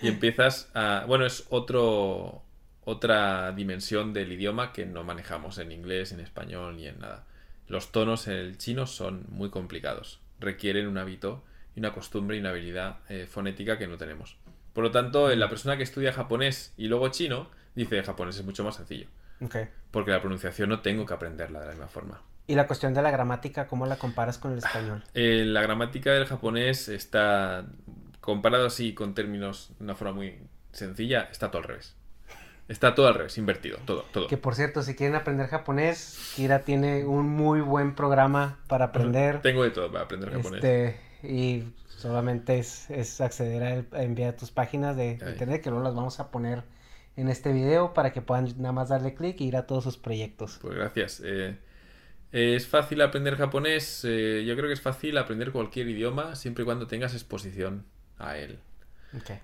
y empiezas a... Bueno, es otro, otra dimensión del idioma que no manejamos en inglés, en español ni en nada. Los tonos en el chino son muy complicados, requieren un hábito y una costumbre y una habilidad eh, fonética que no tenemos. Por lo tanto, la persona que estudia japonés y luego chino dice japonés es mucho más sencillo. Porque la pronunciación no tengo que aprenderla de la misma forma. ¿Y la cuestión de la gramática, cómo la comparas con el español? Eh, la gramática del japonés está, comparado así con términos de una forma muy sencilla, está todo al revés. Está todo al revés, invertido, todo, todo. Que por cierto, si quieren aprender japonés, Kira tiene un muy buen programa para aprender. Tengo de todo para aprender japonés. Este, y solamente es, acceder a, enviar tus páginas de internet, que luego las vamos a poner en este video para que puedan nada más darle clic e ir a todos sus proyectos. Pues gracias. Eh, es fácil aprender japonés. Eh, yo creo que es fácil aprender cualquier idioma siempre y cuando tengas exposición a él.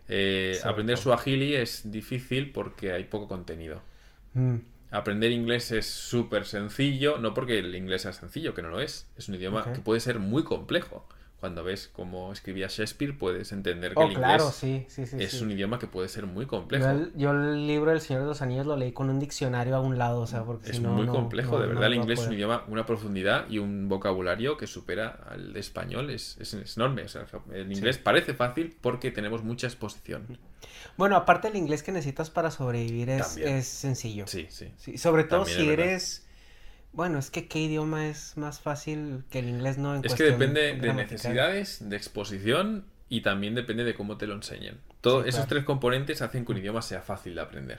Eh, aprender suajili es difícil porque hay poco contenido. Mm. Aprender inglés es súper sencillo, no porque el inglés sea sencillo, que no lo es. Es un idioma que puede ser muy complejo cuando ves cómo escribía Shakespeare, puedes entender que oh, el inglés es un idioma que puede ser muy complejo. Yo el, libro del Señor de los Anillos lo leí con un diccionario a un lado, o sea, porque es muy complejo, de verdad. el inglés es un idioma, una profundidad y un vocabulario que supera al español, es, es, enorme. O sea, el inglés parece fácil porque tenemos mucha exposición. Bueno, aparte el inglés que necesitas para sobrevivir es, es sencillo. Sí, sí. sobre todo si eres bueno, es que qué idioma es más fácil que el inglés, ¿no? es que depende de necesidades, de exposición y también depende de cómo te lo enseñen. Todos esos tres componentes hacen que un idioma sea fácil de aprender.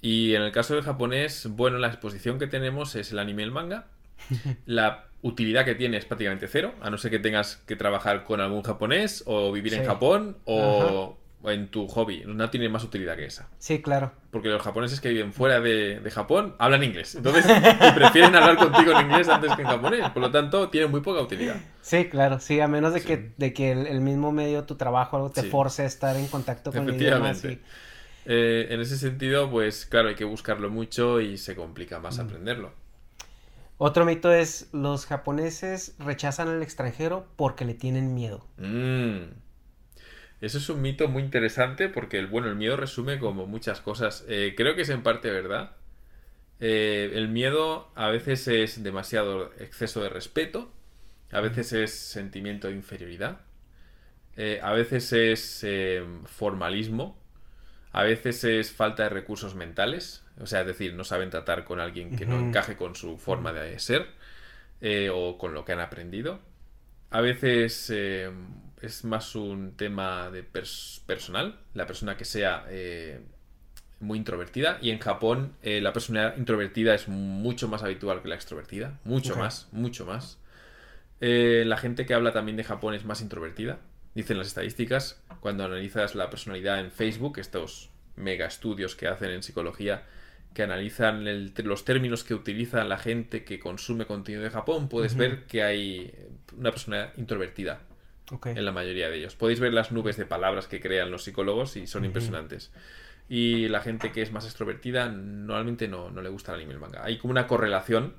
Y en el caso del japonés, bueno, la exposición que tenemos es el anime y el manga. la utilidad que tiene es prácticamente cero, a no ser que tengas que trabajar con algún japonés o vivir en Japón o en tu hobby no tiene más utilidad que esa. Sí, claro. Porque los japoneses que viven fuera de, Japón hablan inglés. Entonces, prefieren hablar contigo en inglés antes que en japonés. Por lo tanto, tienen muy poca utilidad. Sí, claro. Sí, a menos de que, de que el, mismo medio, tu trabajo, algo te force a estar en contacto con el idioma. Eh, en ese sentido, pues claro, hay que buscarlo mucho y se complica más mm. aprenderlo. Otro mito es, los japoneses rechazan al extranjero porque le tienen miedo. Mm. Eso es un mito muy interesante porque, el, bueno, el miedo resume como muchas cosas. Eh, creo que es en parte verdad. Eh, el miedo a veces es demasiado exceso de respeto, a veces es sentimiento de inferioridad, eh, a veces es formalismo, a veces es falta de recursos mentales, o sea, es decir, no saben tratar con alguien que no encaje con su forma de ser o con lo que han aprendido. A veces es más un tema de personal, la persona que sea eh, muy introvertida. Y en Japón eh, la persona introvertida es mucho más habitual que la extrovertida, mucho más, mucho más. Eh, la gente que habla también de Japón es más introvertida, dicen las estadísticas. Cuando analizas la personalidad en Facebook, estos mega estudios que hacen en psicología, que analizan los términos que utiliza la gente que consume contenido de Japón, puedes ver que hay una persona introvertida en la mayoría de ellos. Podéis ver las nubes de palabras que crean los psicólogos y son impresionantes. Y la gente que es más extrovertida normalmente no, le gusta el anime y el manga. Hay como una correlación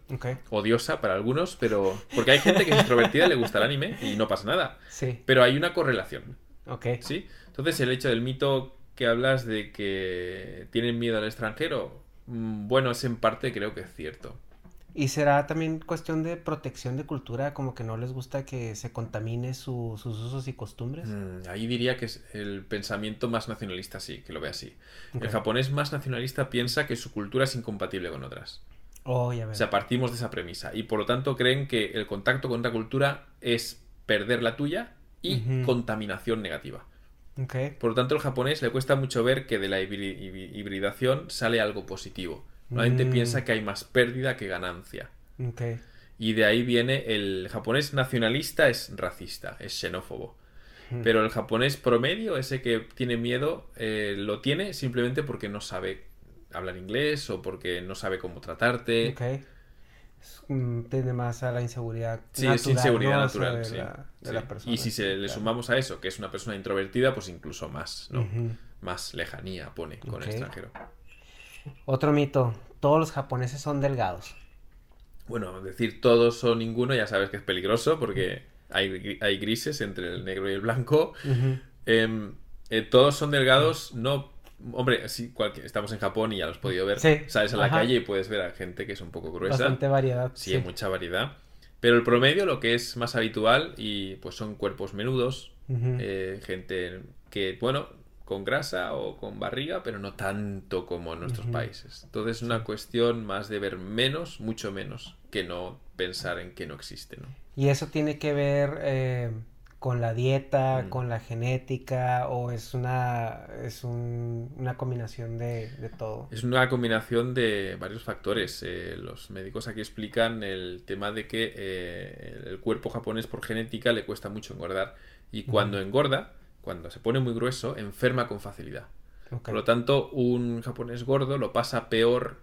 odiosa para algunos, pero. Porque hay gente que es extrovertida y le gusta el anime y no pasa nada. Sí. Pero hay una correlación. Ok. ¿Sí? Entonces, el hecho del mito que hablas de que tienen miedo al extranjero, mm, bueno, es en parte creo que es cierto. Y será también cuestión de protección de cultura, como que no les gusta que se contamine sus usos y costumbres. Mm, ahí diría que es el pensamiento más nacionalista, sí, que lo ve así. El japonés más nacionalista piensa que su cultura es incompatible con otras. Oh, ya O sea, partimos de esa premisa. Y por lo tanto creen que el contacto con otra cultura es perder la tuya y contaminación negativa. Por lo tanto, al japonés le cuesta mucho ver que de la hibridación sale algo positivo. La gente mm. piensa que hay más pérdida que ganancia. Y de ahí viene el japonés nacionalista es racista, es xenófobo. Mm. Pero el japonés promedio, ese que tiene miedo, eh, lo tiene simplemente porque no sabe hablar inglés o porque no sabe cómo tratarte. Mm, tiene más a la inseguridad sí, es inseguridad natural de, la, persona. Y si se le sumamos a eso, que es una persona introvertida, pues incluso más, ¿no? Más lejanía pone con el extranjero. Otro mito, todos los japoneses son delgados. Bueno, decir todos o ninguno ya sabes que es peligroso porque hay, hay grises entre el negro y el blanco. Em, eh, todos son delgados, no... Hombre, sí, estamos en Japón y ya lo has podido ver. Sales a la calle y puedes ver a gente que es un poco gruesa. Bastante variedad. Sí, hay mucha variedad. Pero el promedio, lo que es más habitual, y pues son cuerpos menudos, eh, gente que, bueno, con grasa o con barriga, pero no tanto como en nuestros países. Entonces es una cuestión más de ver menos, mucho menos, que no pensar en que no existe, ¿no? Y eso tiene que ver eh, con la dieta, mm. con la genética, o es una, es una combinación de, todo. Es una combinación de varios factores. Eh, los médicos aquí explican el tema de que eh, el cuerpo japonés por genética le cuesta mucho engordar y cuando engorda cuando se pone muy grueso, enferma con facilidad. Por lo tanto, un japonés gordo lo pasa peor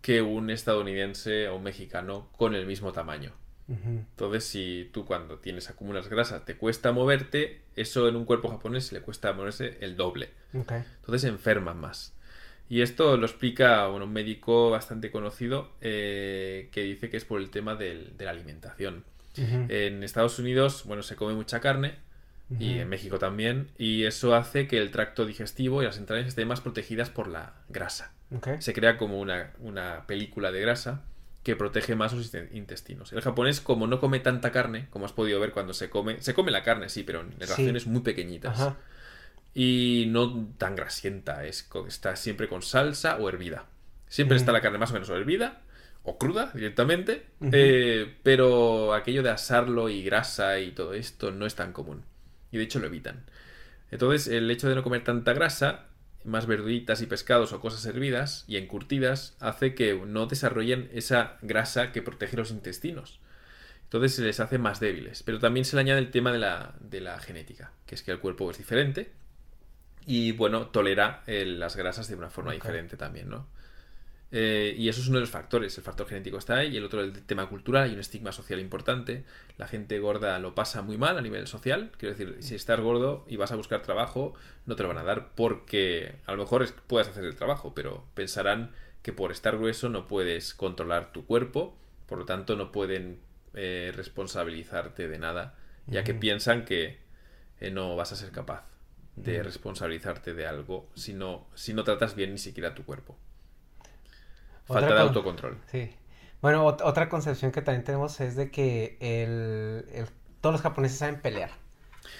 que un estadounidense o un mexicano con el mismo tamaño. Entonces, si tú cuando tienes acumulas grasa te cuesta moverte, eso en un cuerpo japonés le cuesta moverse el doble. Entonces enferman más. Y esto lo explica un médico bastante conocido eh, que dice que es por el tema de la alimentación. En Estados Unidos, bueno, se come mucha carne, y en México también, y eso hace que el tracto digestivo y las entrañas estén más protegidas por la grasa. Se crea como una, una, película de grasa que protege más los intestinos. El japonés, como no come tanta carne, como has podido ver cuando se come, se come la carne, sí, pero en raciones muy pequeñitas. Y no tan grasienta, es, está siempre con salsa o hervida. Siempre está la carne más o menos hervida o cruda directamente, eh, pero aquello de asarlo y grasa y todo esto no es tan común y de hecho lo evitan. Entonces, el hecho de no comer tanta grasa, más verduritas y pescados o cosas hervidas y encurtidas, hace que no desarrollen esa grasa que protege los intestinos. Entonces se les hace más débiles. Pero también se le añade el tema de la, de la genética, que es que el cuerpo es diferente. Y bueno, tolera las grasas de una forma diferente también, ¿no? Eh, y eso es uno de los factores. El factor genético está ahí y el otro el tema cultural. Hay un estigma social importante. La gente gorda lo pasa muy mal a nivel social. Quiero decir, si estás gordo y vas a buscar trabajo, no te lo van a dar porque a lo mejor puedes hacer el trabajo, pero pensarán que por estar grueso no puedes controlar tu cuerpo, por lo tanto no pueden eh, responsabilizarte de nada, ya que piensan que eh, no vas a ser capaz de responsabilizarte de algo si no, si no tratas bien ni siquiera tu cuerpo. Falta de autocontrol. Sí. Bueno, otra concepción que también tenemos es de que el, todos los japoneses saben pelear.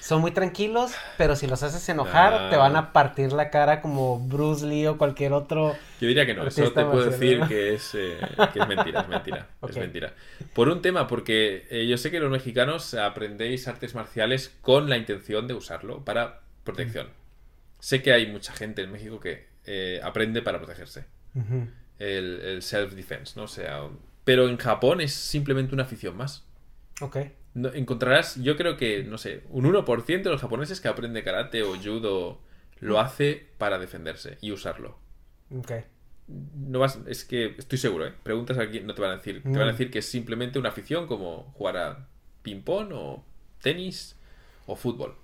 Son muy tranquilos, pero si los haces enojar, te van a partir la cara como Bruce Lee o cualquier otro. Yo diría que no, solo te puedo decir que es, eh, que es mentira, es mentira, es mentira. Por un tema, porque eh, yo sé que los mexicanos aprendéis artes marciales con la intención de usarlo para protección. Sé que hay mucha gente en México que eh, aprende para protegerse el, self-defense, ¿no? O sea, pero en Japón es simplemente una afición más. Ok. No, encontrarás, yo creo que, no sé, un 1% de los japoneses que aprende karate o judo lo hace para defenderse y usarlo. Ok. No vas, es que estoy seguro, ¿eh? Preguntas aquí, no te van a decir. Te van a mm. decir que es simplemente una afición como jugar a ping-pong o tenis o fútbol.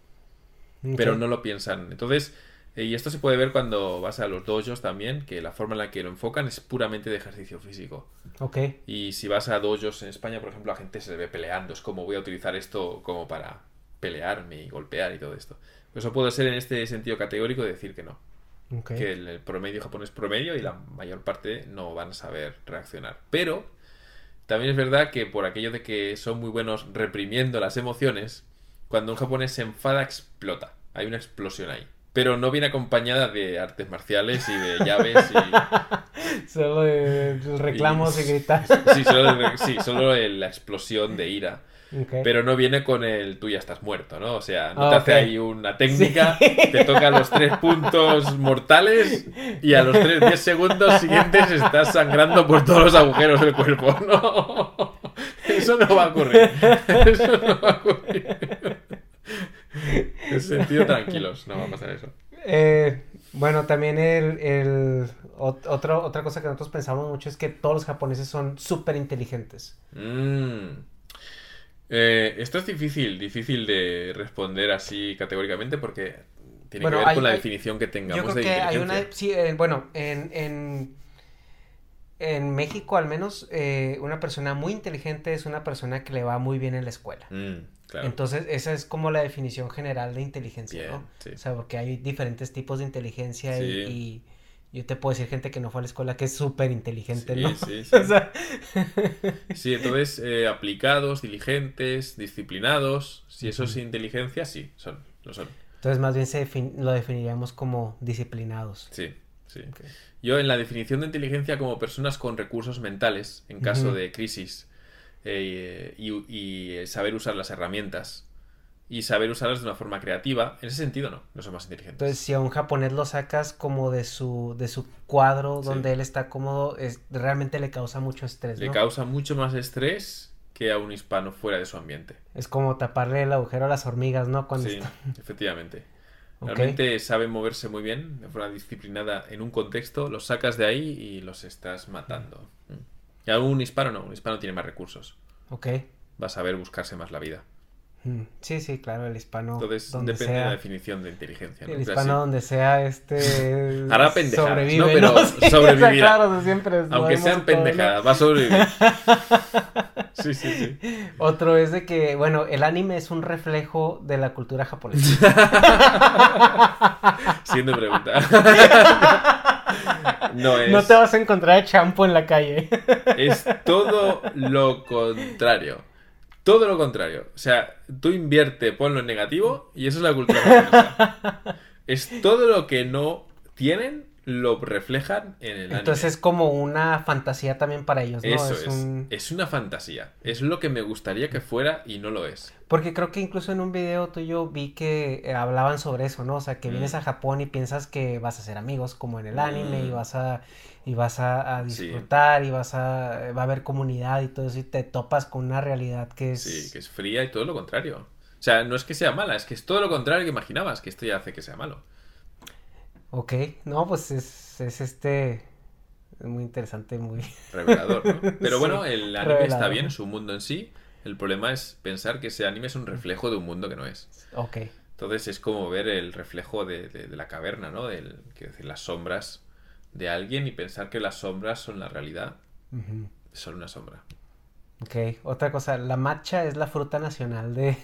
Pero no lo piensan. Entonces, y esto se puede ver cuando vas a los dojos también, que la forma en la que lo enfocan es puramente de ejercicio físico. Ok. Y si vas a dojos en España, por ejemplo, la gente se ve peleando. Es como voy a utilizar esto como para pelearme y golpear y todo esto. Pues eso puede ser en este sentido categórico de decir que no. Que el, promedio japonés promedio y la mayor parte no van a saber reaccionar. Pero también es verdad que por aquello de que son muy buenos reprimiendo las emociones, cuando un japonés se enfada explota. Hay una explosión ahí pero no viene acompañada de artes marciales y de llaves y... solo de reclamos y, gritas. Sí, solo, sí, solo la explosión de ira. Pero no viene con el tú ya estás muerto, ¿no? O sea, no te hace ahí una técnica, te toca los tres puntos mortales y a los tres, diez segundos siguientes estás sangrando por todos los agujeros del cuerpo. No, eso no va a ocurrir. Eso no va a ocurrir. En sentido, tranquilos, no va a pasar eso. Eh, bueno, también el, otro, otra cosa que nosotros pensamos mucho es que todos los japoneses son súper inteligentes. Mm. Eh, esto es difícil, difícil de responder así categóricamente porque tiene que ver con la definición que tengamos yo creo que Hay una, sí, eh, bueno, en, en, en, México al menos una persona muy inteligente es una persona que le va muy bien en la escuela. Mm. Entonces, esa es como la definición general de inteligencia, ¿no? O sea, porque hay diferentes tipos de inteligencia y, yo te puedo decir gente que no fue a la escuela que es súper inteligente, ¿no? Sí, sí. sí, entonces, eh, aplicados, diligentes, disciplinados, si eso es inteligencia, sí, son, lo son. Entonces, más bien se lo definiríamos como disciplinados. Sí, sí. Yo en la definición de inteligencia como personas con recursos mentales en caso de crisis eh, y, saber usar las herramientas y saber usarlas de una forma creativa, en ese sentido no, no son más inteligentes. Entonces, si a un japonés lo sacas como de su, de su cuadro donde él está cómodo, es, realmente le causa mucho estrés. Le causa mucho más estrés que a un hispano fuera de su ambiente. Es como taparle el agujero a las hormigas, ¿no? Cuando sí, efectivamente. Realmente sabe moverse muy bien, de forma disciplinada en un contexto, los sacas de ahí y los estás matando. Y un hispano no, un hispano tiene más recursos. Ok. Va a saber buscarse más la vida. Mm, sí, sí, claro, el hispano. Entonces depende de la definición de inteligencia. El hispano donde sea este. Hará pendejadas, sobrevive, ¿no? Pero sobrevivirá. claro, siempre Aunque sean pendejadas, va a sobrevivir. sí, sí, sí. Otro es de que, bueno, el anime es un reflejo de la cultura japonesa. Siendo pregunta. No, es... no te vas a encontrar champo en la calle. Es todo lo contrario. Todo lo contrario. O sea, tú invierte, ponlo en negativo y eso es la cultura japonesa. Es todo lo que no tienen lo reflejan en el Entonces es como una fantasía también para ellos, ¿no? Eso es, es, una fantasía. Es lo que me gustaría que fuera y no lo es. Porque creo que incluso en un video tuyo vi que eh, hablaban sobre eso, ¿no? O sea, que mm. vienes a Japón y piensas que vas a ser amigos como en el anime y mm. vas a y vas a, disfrutar y vas a va a haber comunidad y todo eso y te topas con una realidad que es Sí, que es fría y todo lo contrario. O sea, no es que sea mala, es que es todo lo contrario que imaginabas, que esto ya hace que sea malo. Ok, no, pues es, es este muy interesante, muy revelador, ¿no? Pero bueno, el anime está bien, es un mundo en sí. El problema es pensar que ese anime es un reflejo de un mundo que no es. Ok. Entonces es como ver el reflejo de, la caverna, ¿no? Del, quiero decir, las sombras de alguien y pensar que las sombras son la realidad. Son una sombra. Ok, otra cosa, la matcha es la fruta nacional de,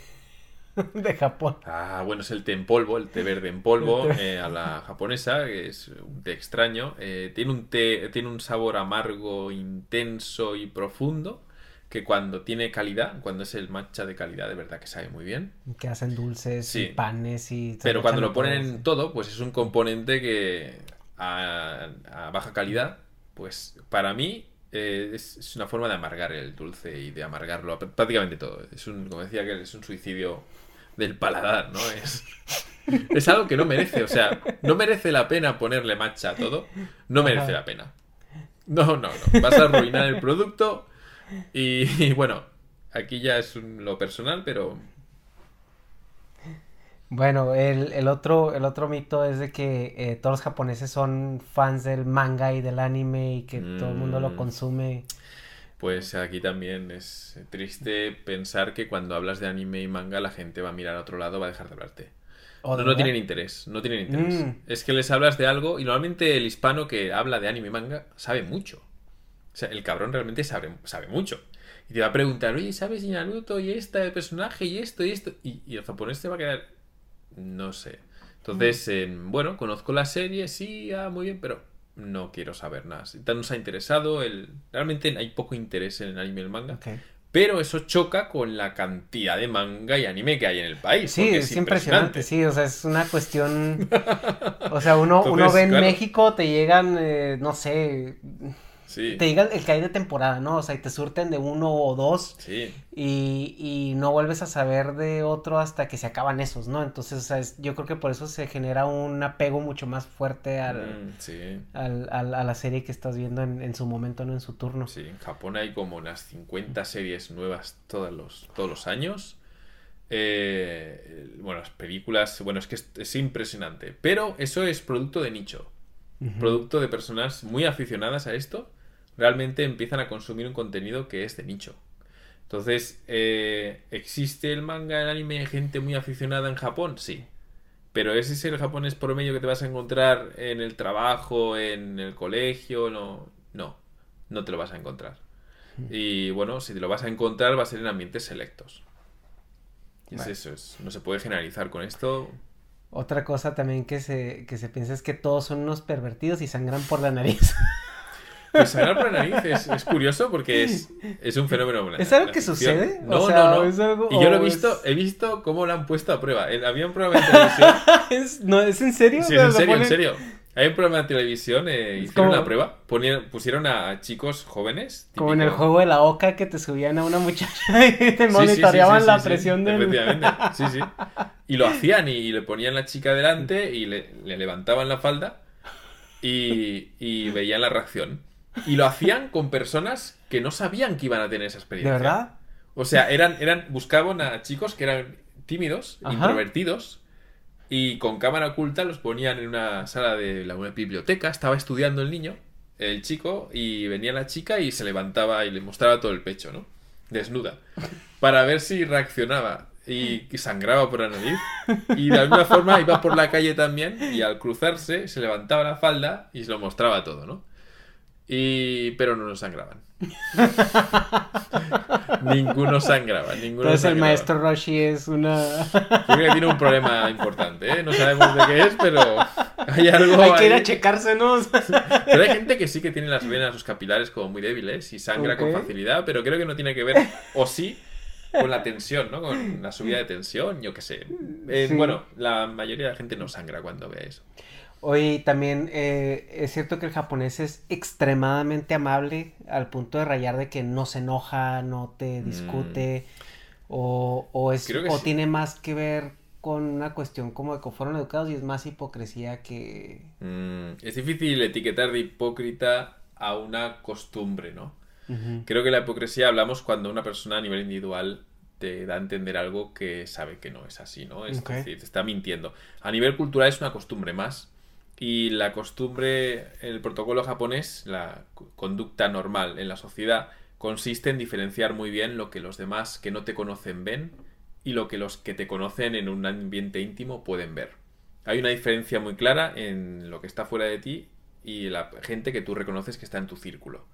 de Japón. Ah, bueno, es el té en polvo, el té verde en polvo eh, a la japonesa, que es un té extraño. Eh, tiene, un té, tiene un sabor amargo, intenso y profundo que cuando tiene calidad, cuando es el matcha de calidad, de verdad que sabe muy bien. Que hacen dulces y panes y... Pero cuando lo ponen en todo, pues es un componente que a, baja calidad, pues para mí eh, es, una forma de amargar el dulce y de amargarlo prácticamente todo. Es un, como decía que es un suicidio del paladar, ¿no? Es, es algo que no merece, o sea, no merece la pena ponerle matcha a todo, no merece la pena. No, no, no. Vas a arruinar el producto y, bueno, aquí ya es lo personal, pero... Bueno, el, el, otro, el otro mito es de que eh, todos los japoneses son fans del manga y del anime y que todo el mundo lo mm. consume. Pues aquí también es triste pensar que cuando hablas de anime y manga la gente va a mirar a otro lado, va a dejar de hablarte. No, no tienen interés, no tienen interés. Mm. Es que les hablas de algo y normalmente el hispano que habla de anime y manga sabe mucho. O sea, el cabrón realmente sabe, sabe mucho. Y te va a preguntar, oye, ¿sabes Naruto y este personaje y esto y esto? Y, el japonés te va a quedar, no sé. Entonces, mm. bueno, conozco la serie, sí, ah, muy bien, pero no quiero saber nada. Nos ha interesado, el... realmente hay poco interés en el anime y el manga. Pero eso choca con la cantidad de manga y anime que hay en el país. Sí, es, impresionante. sí, o sea, es una cuestión... o sea, uno, uno ve en México, te llegan, eh, no sé, te digan el que hay de temporada, ¿no? O sea, y te surten de uno o dos. Sí. Y, y no vuelves a saber de otro hasta que se acaban esos, ¿no? Entonces, o sea, yo creo que por eso se genera un apego mucho más fuerte al, mm, al, a la serie que estás viendo en, su momento, ¿no? En su turno. Sí, en Japón hay como unas 50 series nuevas todos los, todos los años. Eh, bueno, las películas, bueno, es que es, impresionante. Pero eso es producto de nicho. Producto de personas muy aficionadas a esto realmente empiezan a consumir un contenido que es de nicho. Entonces, eh, ¿existe el manga, el anime, gente muy aficionada en Japón? Sí. Pero ese es el japonés promedio que te vas a encontrar en el trabajo, en el colegio, no, no, no te lo vas a encontrar. Hmm. Y bueno, si te lo vas a encontrar va a ser en ambientes selectos. Es eso, es, no se puede generalizar con esto. Otra cosa también que se, que se piensa es que todos son unos pervertidos y sangran por la nariz. Pues sangrar por la nariz es, curioso porque es, es, un fenómeno. ¿Es algo que sucede? No, no, no. y yo lo he visto, he visto cómo lo han puesto a prueba. Había un programa de televisión. ¿Es, no, ¿Es en serio? Sí, es en serio, en serio. Hay un programa de televisión, eh, hicieron una prueba, pusieron a chicos jóvenes. Como en el juego de la oca que te subían a una muchacha y te monitoreaban la presión del... Efectivamente, sí, sí. Y lo hacían y, le ponían la chica delante y le, le levantaban la falda y, y veían la reacción. Y lo hacían con personas que no sabían que iban a tener esa experiencia. ¿De verdad? O sea, eran, eran, buscaban a chicos que eran tímidos, introvertidos, y con cámara oculta los ponían en una sala de la una biblioteca, estaba estudiando el niño, el chico, y venía la chica y se levantaba y le mostraba todo el pecho, ¿no? Desnuda. Para ver si reaccionaba. Y sangraba por la nariz. Y de alguna forma iba por la calle también. Y al cruzarse se levantaba la falda y se lo mostraba todo, ¿no? Y... Pero no nos sangraban. ninguno sangraba, ninguno Entonces el maestro Roshi es una... Creo que tiene un problema importante, ¿eh? No sabemos de qué es, pero hay algo Hay que ir a checarse, ¿no? pero hay gente que sí que tiene las venas, los capilares como muy débiles y sangra con facilidad, pero creo que no tiene que ver, o sí, con la tensión, ¿no? Con la subida de tensión, yo qué sé. Eh, bueno, la mayoría de la gente no sangra cuando ve eso. Oye, también eh, es cierto que el japonés es extremadamente amable al punto de rayar de que no se enoja, no te mm. discute, o, o, es, o tiene más que ver con una cuestión como de que fueron educados y es más hipocresía que... Mm, es difícil etiquetar de hipócrita a una costumbre, ¿no? Creo que la hipocresía hablamos cuando una persona a nivel individual te da a entender algo que sabe que no es así, ¿no? Es decir, te está mintiendo. A nivel cultural es una costumbre más Y la costumbre, el protocolo japonés, la conducta normal en la sociedad, consiste en diferenciar muy bien lo que los demás que no te conocen ven y lo que los que te conocen en un ambiente íntimo pueden ver. Hay una diferencia muy clara en lo que está fuera de ti y la gente que tú reconoces que está en tu círculo.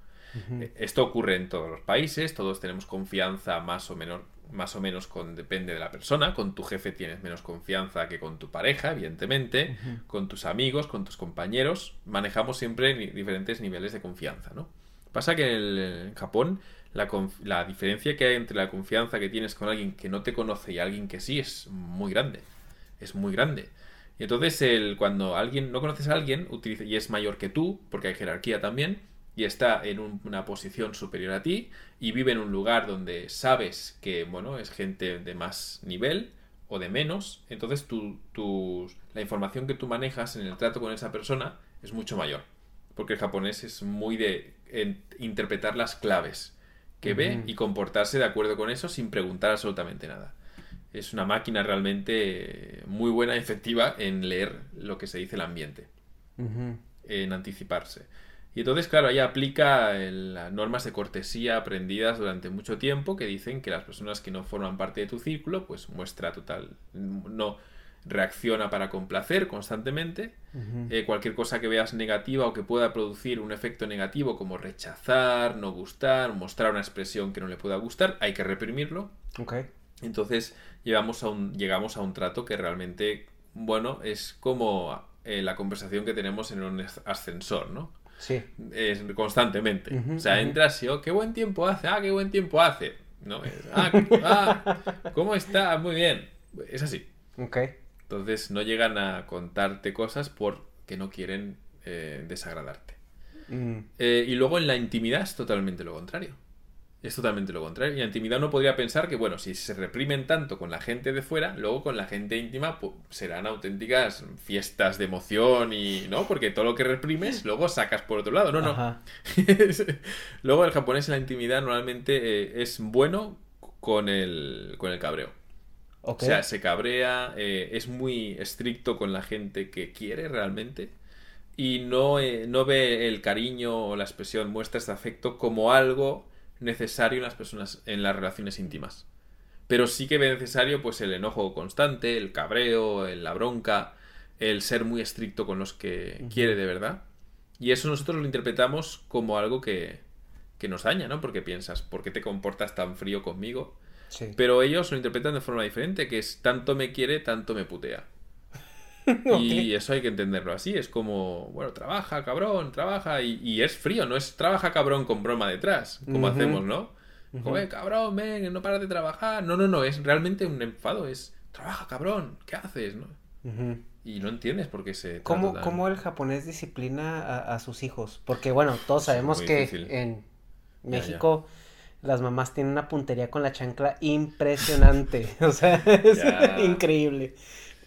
Esto ocurre en todos los países, todos tenemos confianza más o menos, más o menos con, depende de la persona. Con tu jefe tienes menos confianza que con tu pareja, evidentemente. Con tus amigos, con tus compañeros. Manejamos siempre diferentes niveles de confianza, ¿no? Pasa que en, Japón la, la, diferencia que hay entre la confianza que tienes con alguien que no te conoce y alguien que sí es muy grande. Es muy grande. Y entonces el, cuando alguien no conoces a alguien utiliza, y es mayor que tú, porque hay jerarquía también, y está en una posición superior a ti y vive en un lugar donde sabes que, bueno, es gente de más nivel o de menos, entonces tu, la información que tú manejas en el trato con esa persona es mucho mayor. Porque el japonés es muy de interpretar las claves que ve y comportarse de acuerdo con eso sin preguntar absolutamente nada. Es una máquina realmente muy buena y efectiva en leer lo que se dice el ambiente, en anticiparse. Y entonces, claro, ella aplica las normas de cortesía aprendidas durante mucho tiempo que dicen que las personas que no forman parte de tu círculo, pues muestra total, no reacciona para complacer constantemente. Eh, cualquier cosa que veas negativa o que pueda producir un efecto negativo como rechazar, no gustar, mostrar una expresión que no le pueda gustar, hay que reprimirlo. Entonces llegamos a un, llegamos a un trato que realmente, bueno, es como eh, la conversación que tenemos en un ascensor, ¿no? Sí. Es constantemente. o sea, entras y, oh, qué buen tiempo hace, ah, qué buen tiempo hace. No, es, ah, ah, ¿cómo está? Muy bien. Es así. Ok. Entonces no llegan a contarte cosas porque no quieren eh, desagradarte. Mm. Eh, y luego en la intimidad es totalmente lo contrario. Es totalmente lo contrario. Y la intimidad uno podría pensar que, bueno, si se reprimen tanto con la gente de fuera, luego con la gente íntima pues, serán auténticas fiestas de emoción y, ¿no? Porque todo lo que reprimes luego sacas por otro lado. No, no. luego el japonés en la intimidad normalmente eh, es bueno con el, con el cabreo. O sea, se cabrea, eh, es muy estricto con la gente que quiere realmente y no, eh, no ve el cariño o la expresión, muestras de afecto como algo necesario en las personas, en las relaciones íntimas. Pero sí que ve necesario pues el enojo constante, el cabreo, la bronca, el ser muy estricto con los que quiere de verdad. Y eso nosotros lo interpretamos como algo que, que nos daña, ¿no? Porque piensas, ¿por qué te comportas tan frío conmigo? Pero ellos lo interpretan de forma diferente, que es tanto me quiere, tanto me putea. Y eso hay que entenderlo así. Es como, bueno, trabaja, cabrón, trabaja. Y, es frío, no es trabaja, cabrón, con broma detrás, como hacemos, ¿no? Como, cabrón, ven, no paras de trabajar. No, no, no, es realmente un enfado. Es, trabaja, cabrón, ¿qué haces? ¿no? Y no entiendes por qué se. ¿Cómo, ¿Cómo, el japonés disciplina a, sus hijos? Porque, bueno, todos sabemos que en México. las mamás tienen una puntería con la chancla impresionante. o sea, es increíble.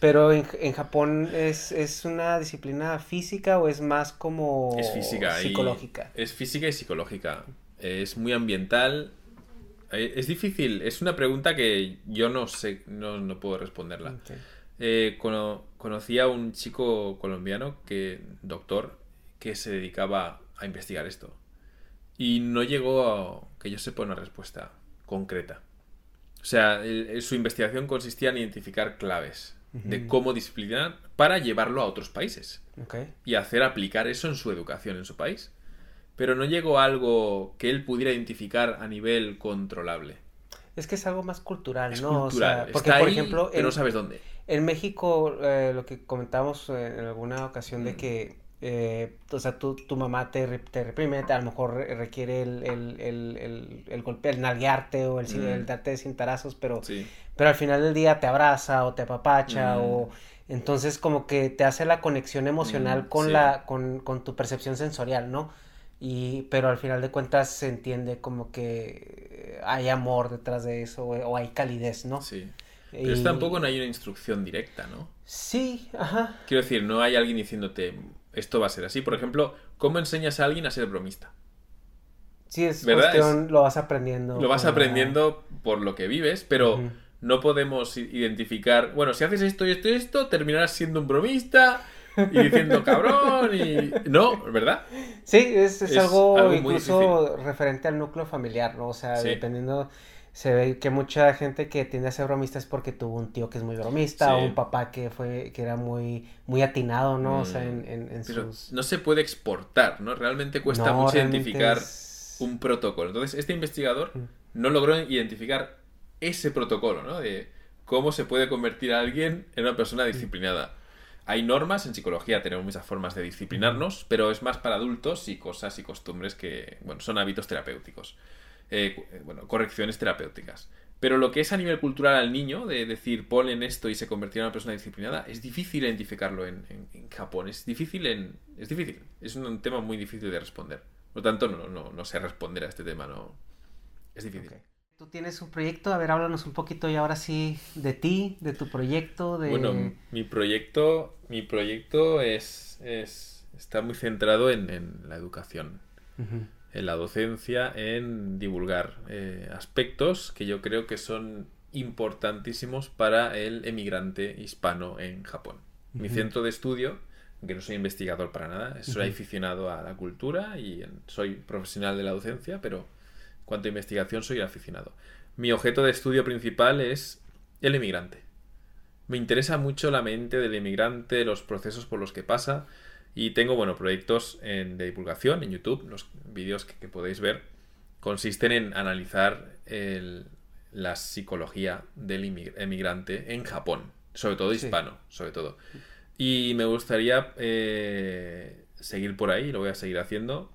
Pero en, en Japón es, es, una disciplina física o es más como es física psicológica. es física y psicológica. Es muy ambiental. Eh, es difícil. Es una pregunta que yo no sé, no, no puedo responderla. Eh, conocí a un chico colombiano que, doctor, que se dedicaba a investigar esto. Y no llegó a que yo sepa una respuesta concreta. O sea, su investigación consistía en identificar claves de cómo disciplinar para llevarlo a otros países y hacer aplicar eso en su educación en su país. Pero no llegó a algo que él pudiera identificar a nivel controlable. Es que es algo más cultural, ¿no? Cultural. porque, por ejemplo, pero no sabes dónde. En México, eh, lo que comentábamos en alguna ocasión de mm. que eh, o sea, tu, tu mamá te, te, reprime, a lo mejor requiere el, el, el, el, golpe, el nalguearte o el, el darte cintarazos, pero, pero al final del día te abraza o te apapacha mm. o entonces como que te hace la conexión emocional mm, con la con, con, tu percepción sensorial, ¿no? Y pero al final de cuentas se entiende como que hay amor detrás de eso o, hay calidez, ¿no? Sí. Pero tampoco no hay una instrucción directa, ¿no? Sí, ajá. Quiero decir, no hay alguien diciéndote esto va a ser así. Por ejemplo, ¿cómo enseñas a alguien a ser bromista? Sí, es cuestión, lo vas aprendiendo. Lo vas aprendiendo por lo que vives, pero no podemos identificar, bueno, si haces esto y esto y esto, terminarás siendo un bromista y diciendo cabrón y... No, ¿verdad? Sí, es, algo, incluso referente al núcleo familiar, ¿no? O sea, dependiendo se ve que mucha gente que tiende a ser bromista es porque tuvo un tío que es muy bromista o un papá que fue que era muy muy atinado no o sea mm. en, en, sus... no se puede exportar no realmente cuesta mucho identificar un protocolo. Entonces este investigador mm. no logró identificar ese protocolo no de cómo se puede convertir a alguien en una persona mm. disciplinada. Hay normas en psicología tenemos muchas formas de disciplinarnos pero es más para adultos y cosas y costumbres que bueno son hábitos terapéuticos eh, eh, bueno, correcciones terapéuticas. Pero lo que es a nivel cultural al niño, de decir ponen esto y se convertirá en una persona disciplinada, es difícil identificarlo en, Japón. Es difícil en. Es difícil. Es un tema muy difícil de responder. Por lo tanto, no, no, no sé responder a este tema, no. Es difícil. Tú tienes un proyecto, a ver, háblanos un poquito y ahora sí de ti, de tu proyecto, de... Bueno, mi proyecto, mi proyecto es, es está muy centrado en, la educación en la docencia en divulgar eh, aspectos que yo creo que son importantísimos para el emigrante hispano en Japón. Mi centro de estudio, aunque no soy investigador para nada, soy aficionado a la cultura y soy profesional de la docencia, pero en cuanto a investigación soy aficionado. Mi objeto de estudio principal es el emigrante. Me interesa mucho la mente del emigrante, los procesos por los que pasa, y tengo, bueno, proyectos en, de divulgación en YouTube, los vídeos que, podéis ver, consisten en analizar la psicología del emigrante en Japón, sobre todo hispano, sobre todo. Y me gustaría eh, seguir por ahí, lo voy a seguir haciendo,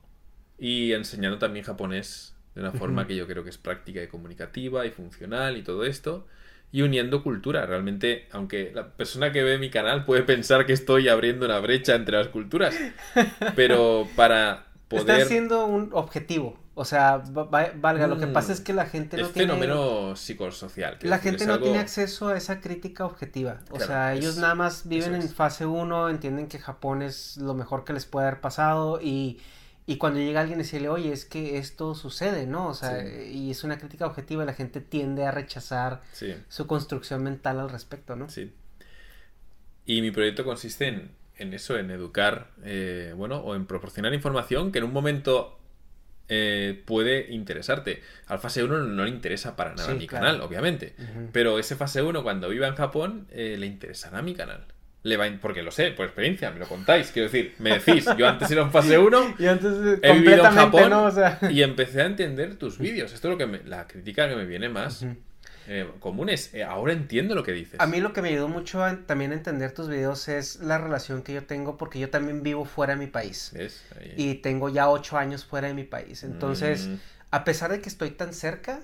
y enseñando también japonés de una forma que yo creo que es práctica y comunicativa y funcional y todo esto y uniendo cultura. Realmente, aunque la persona que ve mi canal puede pensar que estoy abriendo una brecha entre las culturas, pero para poder... Está siendo un objetivo. O sea, valga, lo que mm, pasa es que la gente no tiene... Es fenómeno psicosocial. La gente no tiene acceso a esa crítica objetiva. O sea, ellos nada más viven en fase 1, entienden que Japón es lo mejor que les puede haber pasado y y cuando llega alguien y decirle, oye, es que esto sucede, ¿no? O sea, y es una crítica objetiva, la gente tiende a rechazar su construcción mental al respecto, ¿no? Sí. Y mi proyecto consiste en, en eso, en educar, eh, bueno, o en proporcionar información que en un momento eh, puede interesarte. Al fase 1 no le interesa para nada a mi canal, obviamente. Pero ese fase 1, cuando viva en Japón, eh, le interesará a mi canal le va porque lo sé por experiencia, me lo contáis, quiero decir, me decís, yo antes era en fase 1 y antes he vivido en Japón y empecé a entender tus vídeos. Esto es lo que me, la crítica que me viene más eh, común es, eh, ahora entiendo lo que dices. A mí lo que me ayudó mucho a, también a entender tus vídeos es la relación que yo tengo porque yo también vivo fuera de mi país. Y tengo ya ocho años fuera de mi país. Entonces, mm. a pesar de que estoy tan cerca,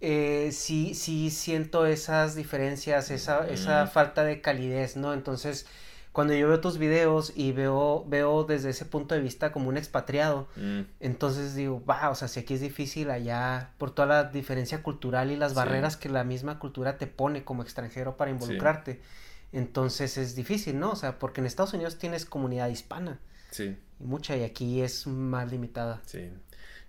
eh, sí, sí siento esas diferencias, esa, esa falta de calidez, ¿no? Entonces, cuando yo veo tus videos y veo, veo desde ese punto de vista como un expatriado, mm. entonces digo, va, o sea, si aquí es difícil allá, por toda la diferencia cultural y las barreras que la misma cultura te pone como extranjero para involucrarte, entonces es difícil, ¿no? O sea, porque en Estados Unidos tienes comunidad hispana. Sí. Y mucha, y aquí es más limitada. Sí.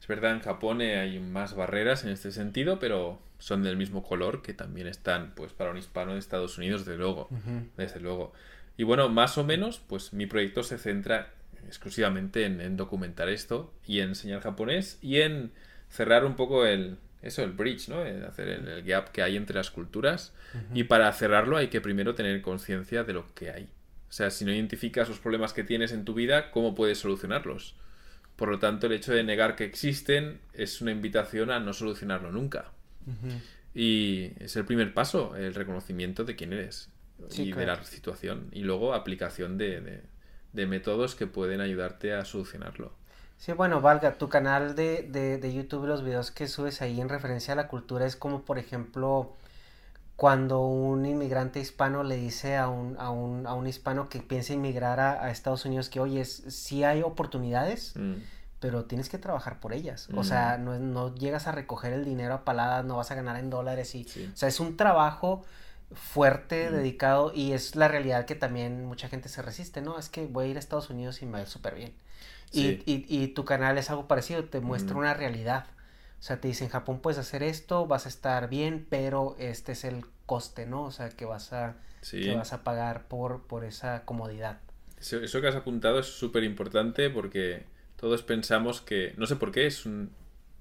Es verdad, en Japón eh, hay más barreras en este sentido, pero son del mismo color que también están, pues, para un hispano de Estados Unidos, desde luego. Desde luego. Y bueno, más o menos, pues mi proyecto se centra exclusivamente en, documentar esto y en enseñar japonés y en cerrar un poco el, eso, el bridge, ¿no? hacer el, gap que hay entre las culturas. Y para cerrarlo hay que primero tener conciencia de lo que hay. O sea, si no identificas los problemas que tienes en tu vida, ¿cómo puedes solucionarlos? Por lo tanto, el hecho de negar que existen es una invitación a no solucionarlo nunca. Y es el primer paso, el reconocimiento de quién eres y de la situación. Y luego aplicación de, métodos que pueden ayudarte a solucionarlo. Sí, bueno, Valga, tu canal de, de, YouTube, los videos que subes ahí en referencia a la cultura es como, por ejemplo, cuando un inmigrante hispano le dice a un, a un, a un hispano que piensa inmigrar a, Estados Unidos que, oye, sí hay oportunidades, mm. pero tienes que trabajar por ellas. O sea, mm. no, no, llegas a recoger el dinero a paladas, no vas a ganar en dólares. Y, O sea, es un trabajo fuerte, mm. dedicado, y es la realidad que también mucha gente se resiste, ¿no? Es que voy a ir a Estados Unidos y me va súper bien. Y, y, y, tu canal es algo parecido, te muestra una realidad. O sea, te dicen, en Japón puedes hacer esto, vas a estar bien, pero este es el coste, ¿no? O sea, que vas a, que vas a pagar por, por esa comodidad. Eso, que has apuntado es súper importante porque todos pensamos que, no sé por qué, es un...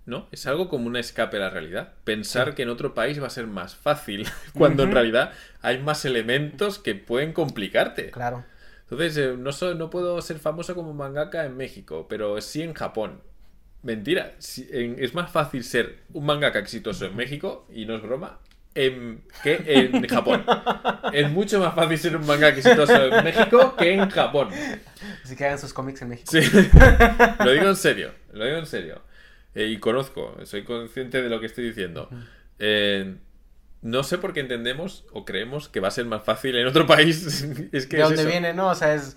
¿No? Es algo como un escape a la realidad. Pensar que en otro país va a ser más fácil, cuando en realidad hay más elementos que pueden complicarte. Claro. Entonces, eh, no, no puedo ser famoso como mangaka en México, pero sí en Japón. Mentira. es más fácil ser un mangaka exitoso en México, y no es broma, en, que en Japón. es mucho más fácil ser un manga exitoso en México que en Japón. Así que hagan sus cómics en México. Sí, lo digo en serio, lo digo en serio. Eh, y conozco, soy consciente de lo que estoy diciendo. Eh, no sé por qué entendemos o creemos que va a ser más fácil en otro país. es que ¿De dónde viene? No, o sea, es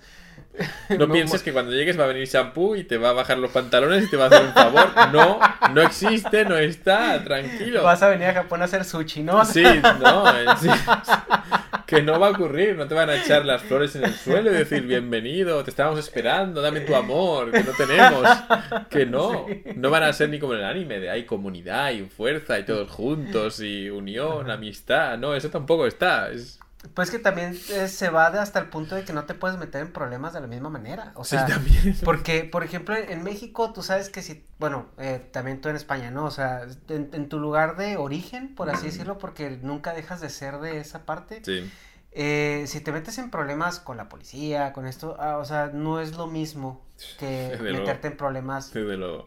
No, pienses que cuando llegues va a venir shampoo y te va a bajar los pantalones y te va a hacer un favor. No, no existe, no está, tranquilo. Vas a venir a Japón a hacer sushi, ¿no? Sí, no, eh, que no va a ocurrir, no te van a echar las flores en el suelo y decir bienvenido, te estábamos esperando, dame tu amor, que no tenemos. Que no, no van a ser ni como en el anime, de hay comunidad y fuerza y todos juntos y unión, amistad. No, eso tampoco está. Es pues que también eh, se va hasta el punto de que no te puedes meter en problemas de la misma manera. O sea, también. porque, por ejemplo, en México tú sabes que si, bueno, eh, también tú en España, ¿no? O sea, en, tu lugar de origen, por así decirlo, porque nunca dejas de ser de esa parte. Sí. Eh, si te metes en problemas con la policía, con esto, ah, o sea, no es lo mismo que meterte en problemas,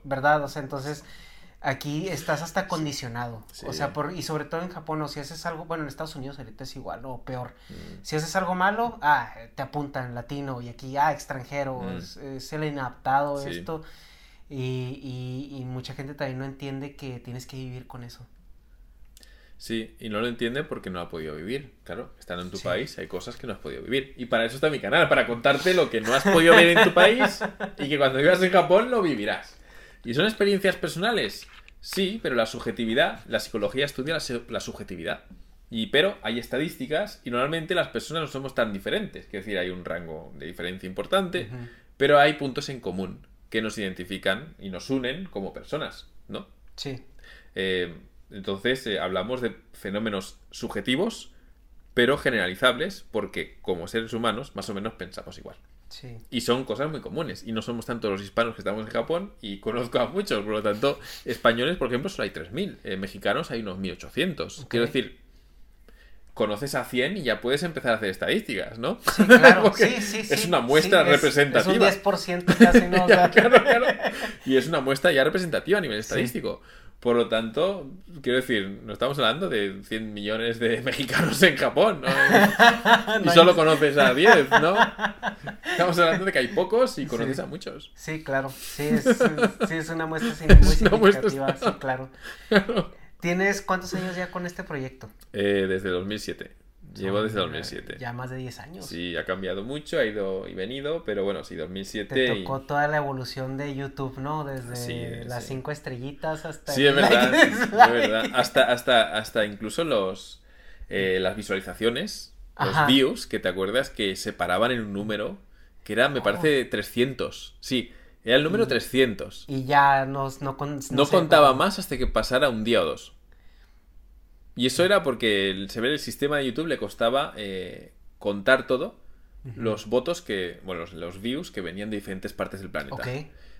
¿verdad? O sea, entonces Aquí estás hasta condicionado. O sea, por, y sobre todo en Japón, o si haces algo, bueno, en Estados Unidos ahorita es igual, o peor. Mm. Si haces algo malo, ah, te apuntan latino, y aquí, ah, extranjero, mm. es, el inadaptado, esto. Y, y, mucha gente también no entiende que tienes que vivir con eso. Sí, y no lo entiende porque no ha podido vivir. Claro, estando en tu país hay cosas que no has podido vivir. Y para eso está mi canal, para contarte lo que no has podido ver en tu país y que cuando vivas en Japón lo vivirás. ¿Y son experiencias personales? Sí, pero la subjetividad, la psicología estudia la, subjetividad. Y, pero hay estadísticas y normalmente las personas no somos tan diferentes. Es decir, hay un rango de diferencia importante, pero hay puntos en común que nos identifican y nos unen como personas, ¿no? Sí. Eh, entonces, eh, hablamos de fenómenos subjetivos, pero generalizables, porque como seres humanos, más o menos pensamos igual. Y son cosas muy comunes. Y no somos tanto los hispanos que estamos en Japón, y conozco a muchos, por lo tanto, españoles, por ejemplo, solo hay 3.000. Eh, mexicanos hay unos 1.800. Quiero decir, conoces a 100 y ya puedes empezar a hacer estadísticas, ¿no? Sí, claro. sí, sí, es una muestra representativa. Es, un 10% casi, ¿no? claro, claro. Y es una muestra ya representativa a nivel estadístico. Por lo tanto, quiero decir, no estamos hablando de 100 millones de mexicanos en Japón, ¿no? y solo conoces a 10, ¿no? Estamos hablando de que hay pocos y conoces a muchos. Sí, claro. Sí, es, sí, es una muestra muy significativa, sí, claro. ¿Tienes cuántos años ya con este proyecto? Eh, desde 2007. Llevo desde 2007. Ya más de 10 años. Sí, ha cambiado mucho, ha ido y venido, pero bueno, sí, 2007. Te tocó toda la evolución de YouTube, ¿no? Desde las 5 estrellitas hasta... Sí, es verdad, es verdad. Hasta, hasta, hasta incluso los, eh, las visualizaciones, los views, que te acuerdas que se paraban en un número, que era, me parece, 300. Sí, era el número 300. Y ya nos, no, no, contaba más hasta que pasara un día o dos. Y eso era porque se ve el sistema de YouTube le costaba eh, contar todo, los votos que, bueno, los, views que venían de diferentes partes del planeta.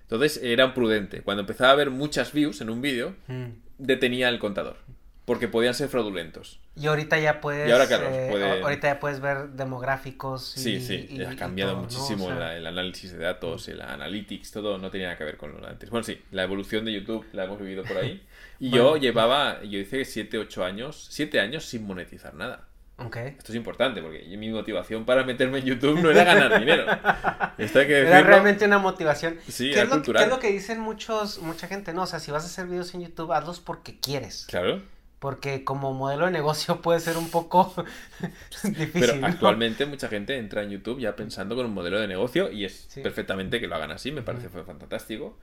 Entonces era prudente. Cuando empezaba a haber muchas views en un vídeo, mm. detenía el contador. Porque podían ser fraudulentos. Y ahorita ya puedes. Y ahora, eh, ahorita ya puedes ver demográficos. Y, sí, sí. ha cambiado muchísimo el análisis de datos, el analytics, todo no tenía nada que ver con lo antes. Bueno, sí, la evolución de YouTube la hemos vivido por ahí. Y yo llevaba, yo hice 7, 8 años, 7 años sin monetizar nada. Okay. Esto es importante porque mi motivación para meterme en YouTube no era ganar dinero. Esto hay que Era realmente una motivación. Sí, ¿Qué, es lo, ¿Qué es lo que dicen muchos, mucha gente? No, o sea, si vas a hacer videos en YouTube, hazlos porque quieres. Claro. Porque como modelo de negocio puede ser un poco difícil. Pero actualmente mucha gente entra en YouTube ya pensando con un modelo de negocio y es perfectamente que lo hagan así, me parece fantástico.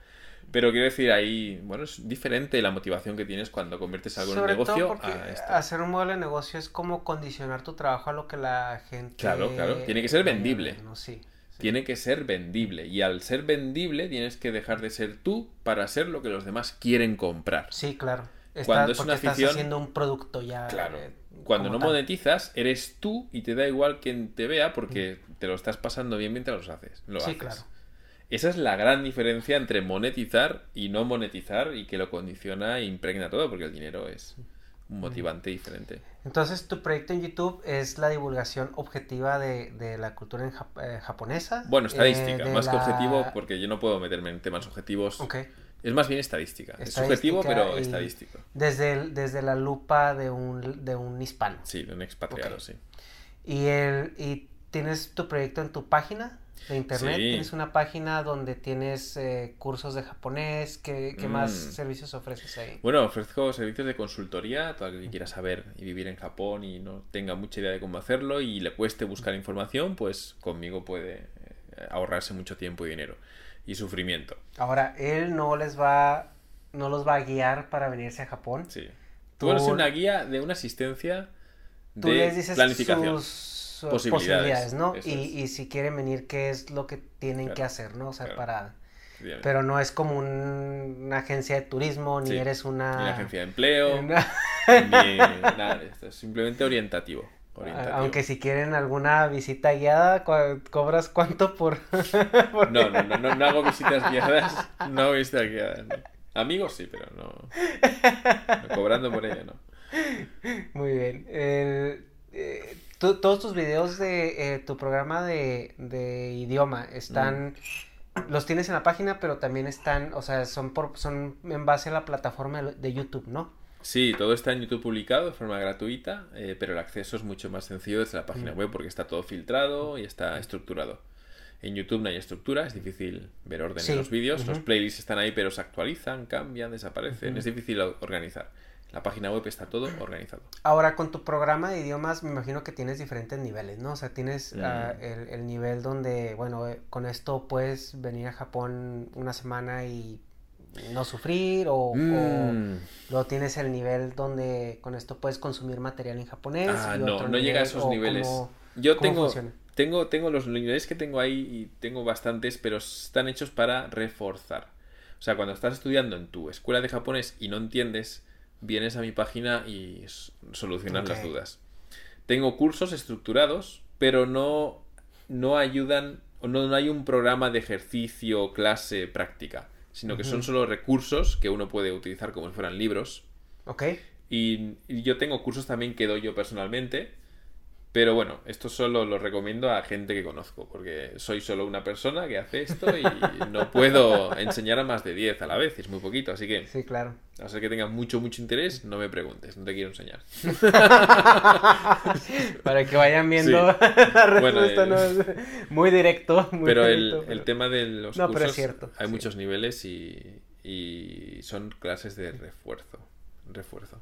Pero quiero decir, ahí, bueno, es diferente la motivación que tienes cuando conviertes algo en negocio a Hacer un modelo de negocio es como condicionar tu trabajo a lo que la gente. Claro, claro. Tiene que ser vendible. No, sí, Tiene que ser vendible. Y al ser vendible, tienes que dejar de ser tú para ser lo que los demás quieren comprar. Sí, claro. cuando es una afición. Estás haciendo un producto ya. Claro. Eh, Cuando no monetizas, eres tú y te da igual quien te vea porque te lo estás pasando bien mientras lo haces. Lo sí, claro. Esa es la gran diferencia entre monetizar y no monetizar y que lo condiciona e impregna todo porque el dinero es un motivante diferente. Entonces, tu proyecto en YouTube es la divulgación objetiva de, de la cultura en eh, japonesa. Bueno, estadística, eh, más que objetivo, porque yo no puedo meterme en temas objetivos. Okay. Es más bien estadística. es subjetivo, pero estadístico. Desde, desde la lupa de un, de un hispano. Sí, de un expatriado, sí. ¿Y, el, ¿Y tienes tu proyecto en tu página? De internet. Tienes una página donde tienes eh, cursos de japonés. ¿Qué, más mm. servicios ofreces ahí? Bueno, ofrezco servicios de consultoría. Todo el que quiera saber y vivir en Japón y no tenga mucha idea de cómo hacerlo y le cueste buscar información, pues conmigo puede eh, ahorrarse mucho tiempo y dinero y sufrimiento. Ahora, él no les va, no los va a guiar para venirse a Japón. Sí. Tú, eres una guía de una asistencia de les dices planificación posibilidades, ¿no? Y, y, si quieren venir, ¿qué es lo que tienen que hacer, ¿no? O sea, para... Pero no es como una agencia de turismo, ni eres una... Ni una agencia de empleo, ni nada de esto, es simplemente orientativo. Aunque si quieren alguna visita guiada, ¿cobras cuánto por...? no, no, no, no, no, hago visitas guiadas, no hago visitas guiadas. Amigos sí, pero no, cobrando por ello, no. Muy bien. Eh, todos tus videos de eh, tu programa de, de idioma están... Los tienes en la página, pero también están, o sea, son, por, son en base a la plataforma de YouTube, ¿no? Sí, todo está en YouTube publicado de forma gratuita, eh, pero el acceso es mucho más sencillo desde la página mm. web porque está todo filtrado y está estructurado. En YouTube no hay estructura, es difícil ver orden en los vídeos, los playlists están ahí pero se actualizan, cambian, desaparecen, es difícil organizar. La página web está todo organizado. Ahora, con tu programa de idiomas, me imagino que tienes diferentes niveles, ¿no? O sea, tienes ah, mm. el, nivel donde, bueno, eh, con esto puedes venir a Japón una semana y no sufrir, o, mm. luego tienes el nivel donde con esto puedes consumir material en japonés. Ah, no, no llega a esos niveles. Yo tengo, tengo, tengo los niveles que tengo ahí y tengo bastantes, pero están hechos para reforzar. O sea, cuando estás estudiando en tu escuela de japonés y no entiendes vienes a mi página y solucionas las dudas. Tengo cursos estructurados, pero no, no ayudan, no, no hay un programa de ejercicio, clase, práctica, sino que son solo recursos que uno puede utilizar como si fueran libros. Ok. y yo tengo cursos también que doy yo personalmente, pero bueno, esto solo lo recomiendo a gente que conozco, porque soy solo una persona que hace esto y no puedo enseñar a más de 10 a la vez, es muy poquito, así que... Sí, claro. A ser que tengas mucho, mucho interés, no me preguntes, no te quiero enseñar. Para que vayan viendo la respuesta, no es muy directo. Muy pero, el, el, tema de los no, cursos, cierto, hay muchos niveles y, y son clases de refuerzo. Refuerzo.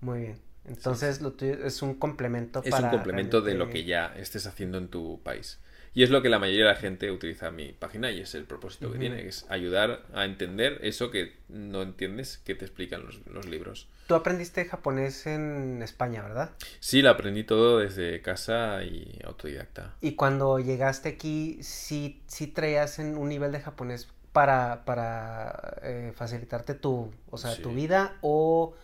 Muy bien. Entonces lo es un complemento es un complemento de lo que ya estés haciendo en tu país. Y es lo que la mayoría de la gente utiliza mi página y es el propósito que tiene, que es ayudar a entender eso que no entiendes que te explican los, libros. Tú aprendiste japonés en España, ¿verdad? Sí, lo aprendí todo desde casa y autodidacta. Y cuando llegaste aquí, ¿sí, sí traías en un nivel de japonés para, para eh, facilitarte tu, o sea, tu vida o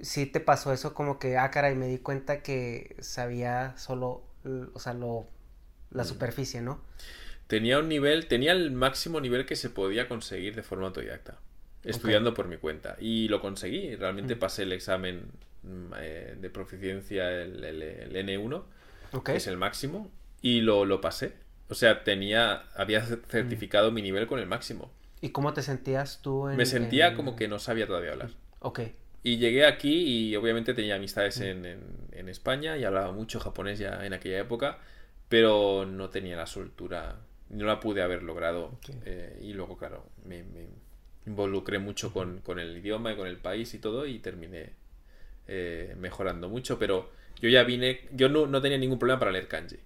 sí te pasó eso como que, ah, caray, me di cuenta que sabía solo, o sea, lo, la mm. superficie, ¿no? Tenía un nivel, tenía el máximo nivel que se podía conseguir de forma autodidacta, estudiando por mi cuenta. Y lo conseguí, realmente mm. pasé el examen mm, eh, de proficiencia, el, el, N1, que es el máximo, y lo, lo pasé. O sea, tenía, había certificado mi nivel con el máximo. ¿Y cómo te sentías tú en, Me sentía como que no sabía todavía hablar. Ok. Y llegué aquí y obviamente tenía amistades en, en, España y hablaba mucho japonés ya en aquella época, pero no tenía la soltura, no la pude haber logrado. Eh, y luego, claro, me, involucré mucho con, con, el idioma y con el país y todo y terminé eh, mejorando mucho, pero yo ya vine, yo no, no tenía ningún problema para leer kanji.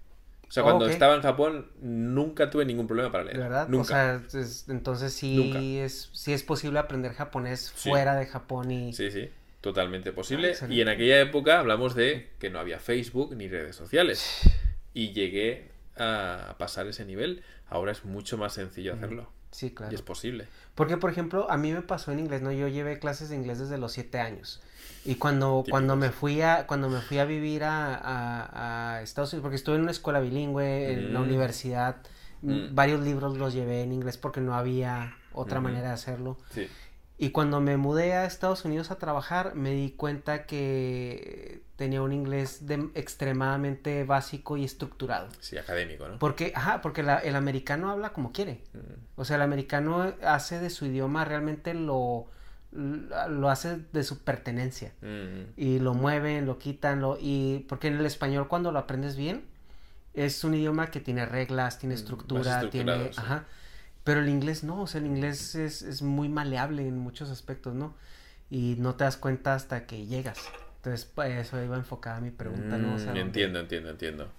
O sea, cuando estaba en Japón nunca tuve ningún problema para leer. ¿Verdad? Nunca. O sea, entonces sí es, sí es posible aprender japonés fuera de Japón y... Sí, sí, totalmente posible. y en aquella época hablamos de que no había Facebook ni redes sociales. Y llegué a pasar ese nivel. Ahora es mucho más sencillo hacerlo. Sí, claro. Y es posible. Porque, por ejemplo, a mí me pasó en inglés, ¿no? Yo llevé clases de inglés desde los siete años. Y cuando, cuando me fui a, cuando me fui a vivir a, a, Estados Unidos, porque estuve en una escuela bilingüe, en la mm. universidad, mm. varios libros los llevé en inglés porque no había otra manera de hacerlo. Sí. Y cuando me mudé a Estados Unidos a trabajar, me di cuenta que tenía un inglés de, extremadamente básico y estructurado. Sí, académico, ¿no? Porque, ajá, porque el americano habla como quiere. Mm. O sea, el americano hace de su idioma realmente lo, lo hace de su pertenencia. Mm. Y lo mueven, lo quitan, lo, y porque en el español cuando lo aprendes bien, es un idioma que tiene reglas, tiene mm, estructura, tiene... Ajá pero el inglés no, o sea, el inglés es, es muy maleable en muchos aspectos, ¿no? Y no te das cuenta hasta que llegas. Entonces, pues, eso iba enfocada mi pregunta, ¿no? Mm, entiendo, entiendo, entiendo.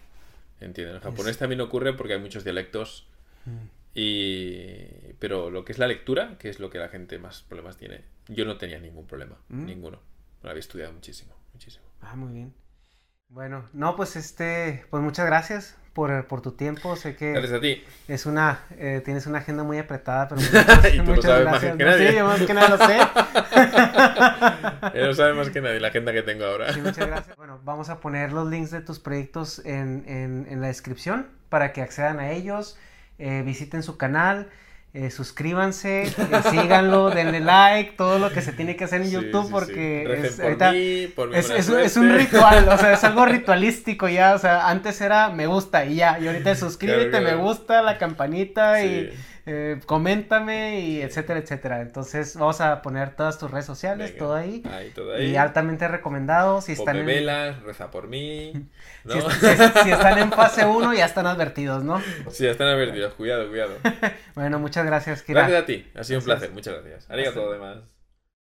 Entiendo. En japonés también ocurre porque hay muchos dialectos. Mm. Y... Pero lo que es la lectura, que es lo que la gente más problemas tiene, yo no tenía ningún problema, mm. ninguno. Lo había estudiado muchísimo, muchísimo. Ah, muy bien. Bueno, no, pues este, pues muchas gracias por, por tu tiempo. Sé que gracias a ti. Es una, eh, tienes una agenda muy apretada, pero muchas, y tú lo sabes Más que nadie. sí, yo más que nada lo sé. Él lo sabe más que nadie, la agenda que tengo ahora. Sí, muchas gracias. Bueno, vamos a poner los links de tus proyectos en, en, en la descripción para que accedan a ellos, eh, visiten su canal. Eh, suscríbanse, eh, síganlo, denle like, todo lo que se tiene que hacer en YouTube porque es, es, un ritual, o sea, es algo ritualístico ya, o sea, antes era me gusta y ya, y ahorita es suscríbete, me gusta, la campanita y eh, coméntame y etcétera, etcétera. Entonces vamos a poner todas tus redes sociales, todo, ahí, Y altamente recomendado. Si están en... velas, reza por mí. Si, están en fase 1 ya están advertidos, ¿no? Sí, ya están advertidos. Cuidado, cuidado. bueno, muchas gracias, Kira. Gracias a ti. Ha sido un placer. Muchas gracias. Arigato, además.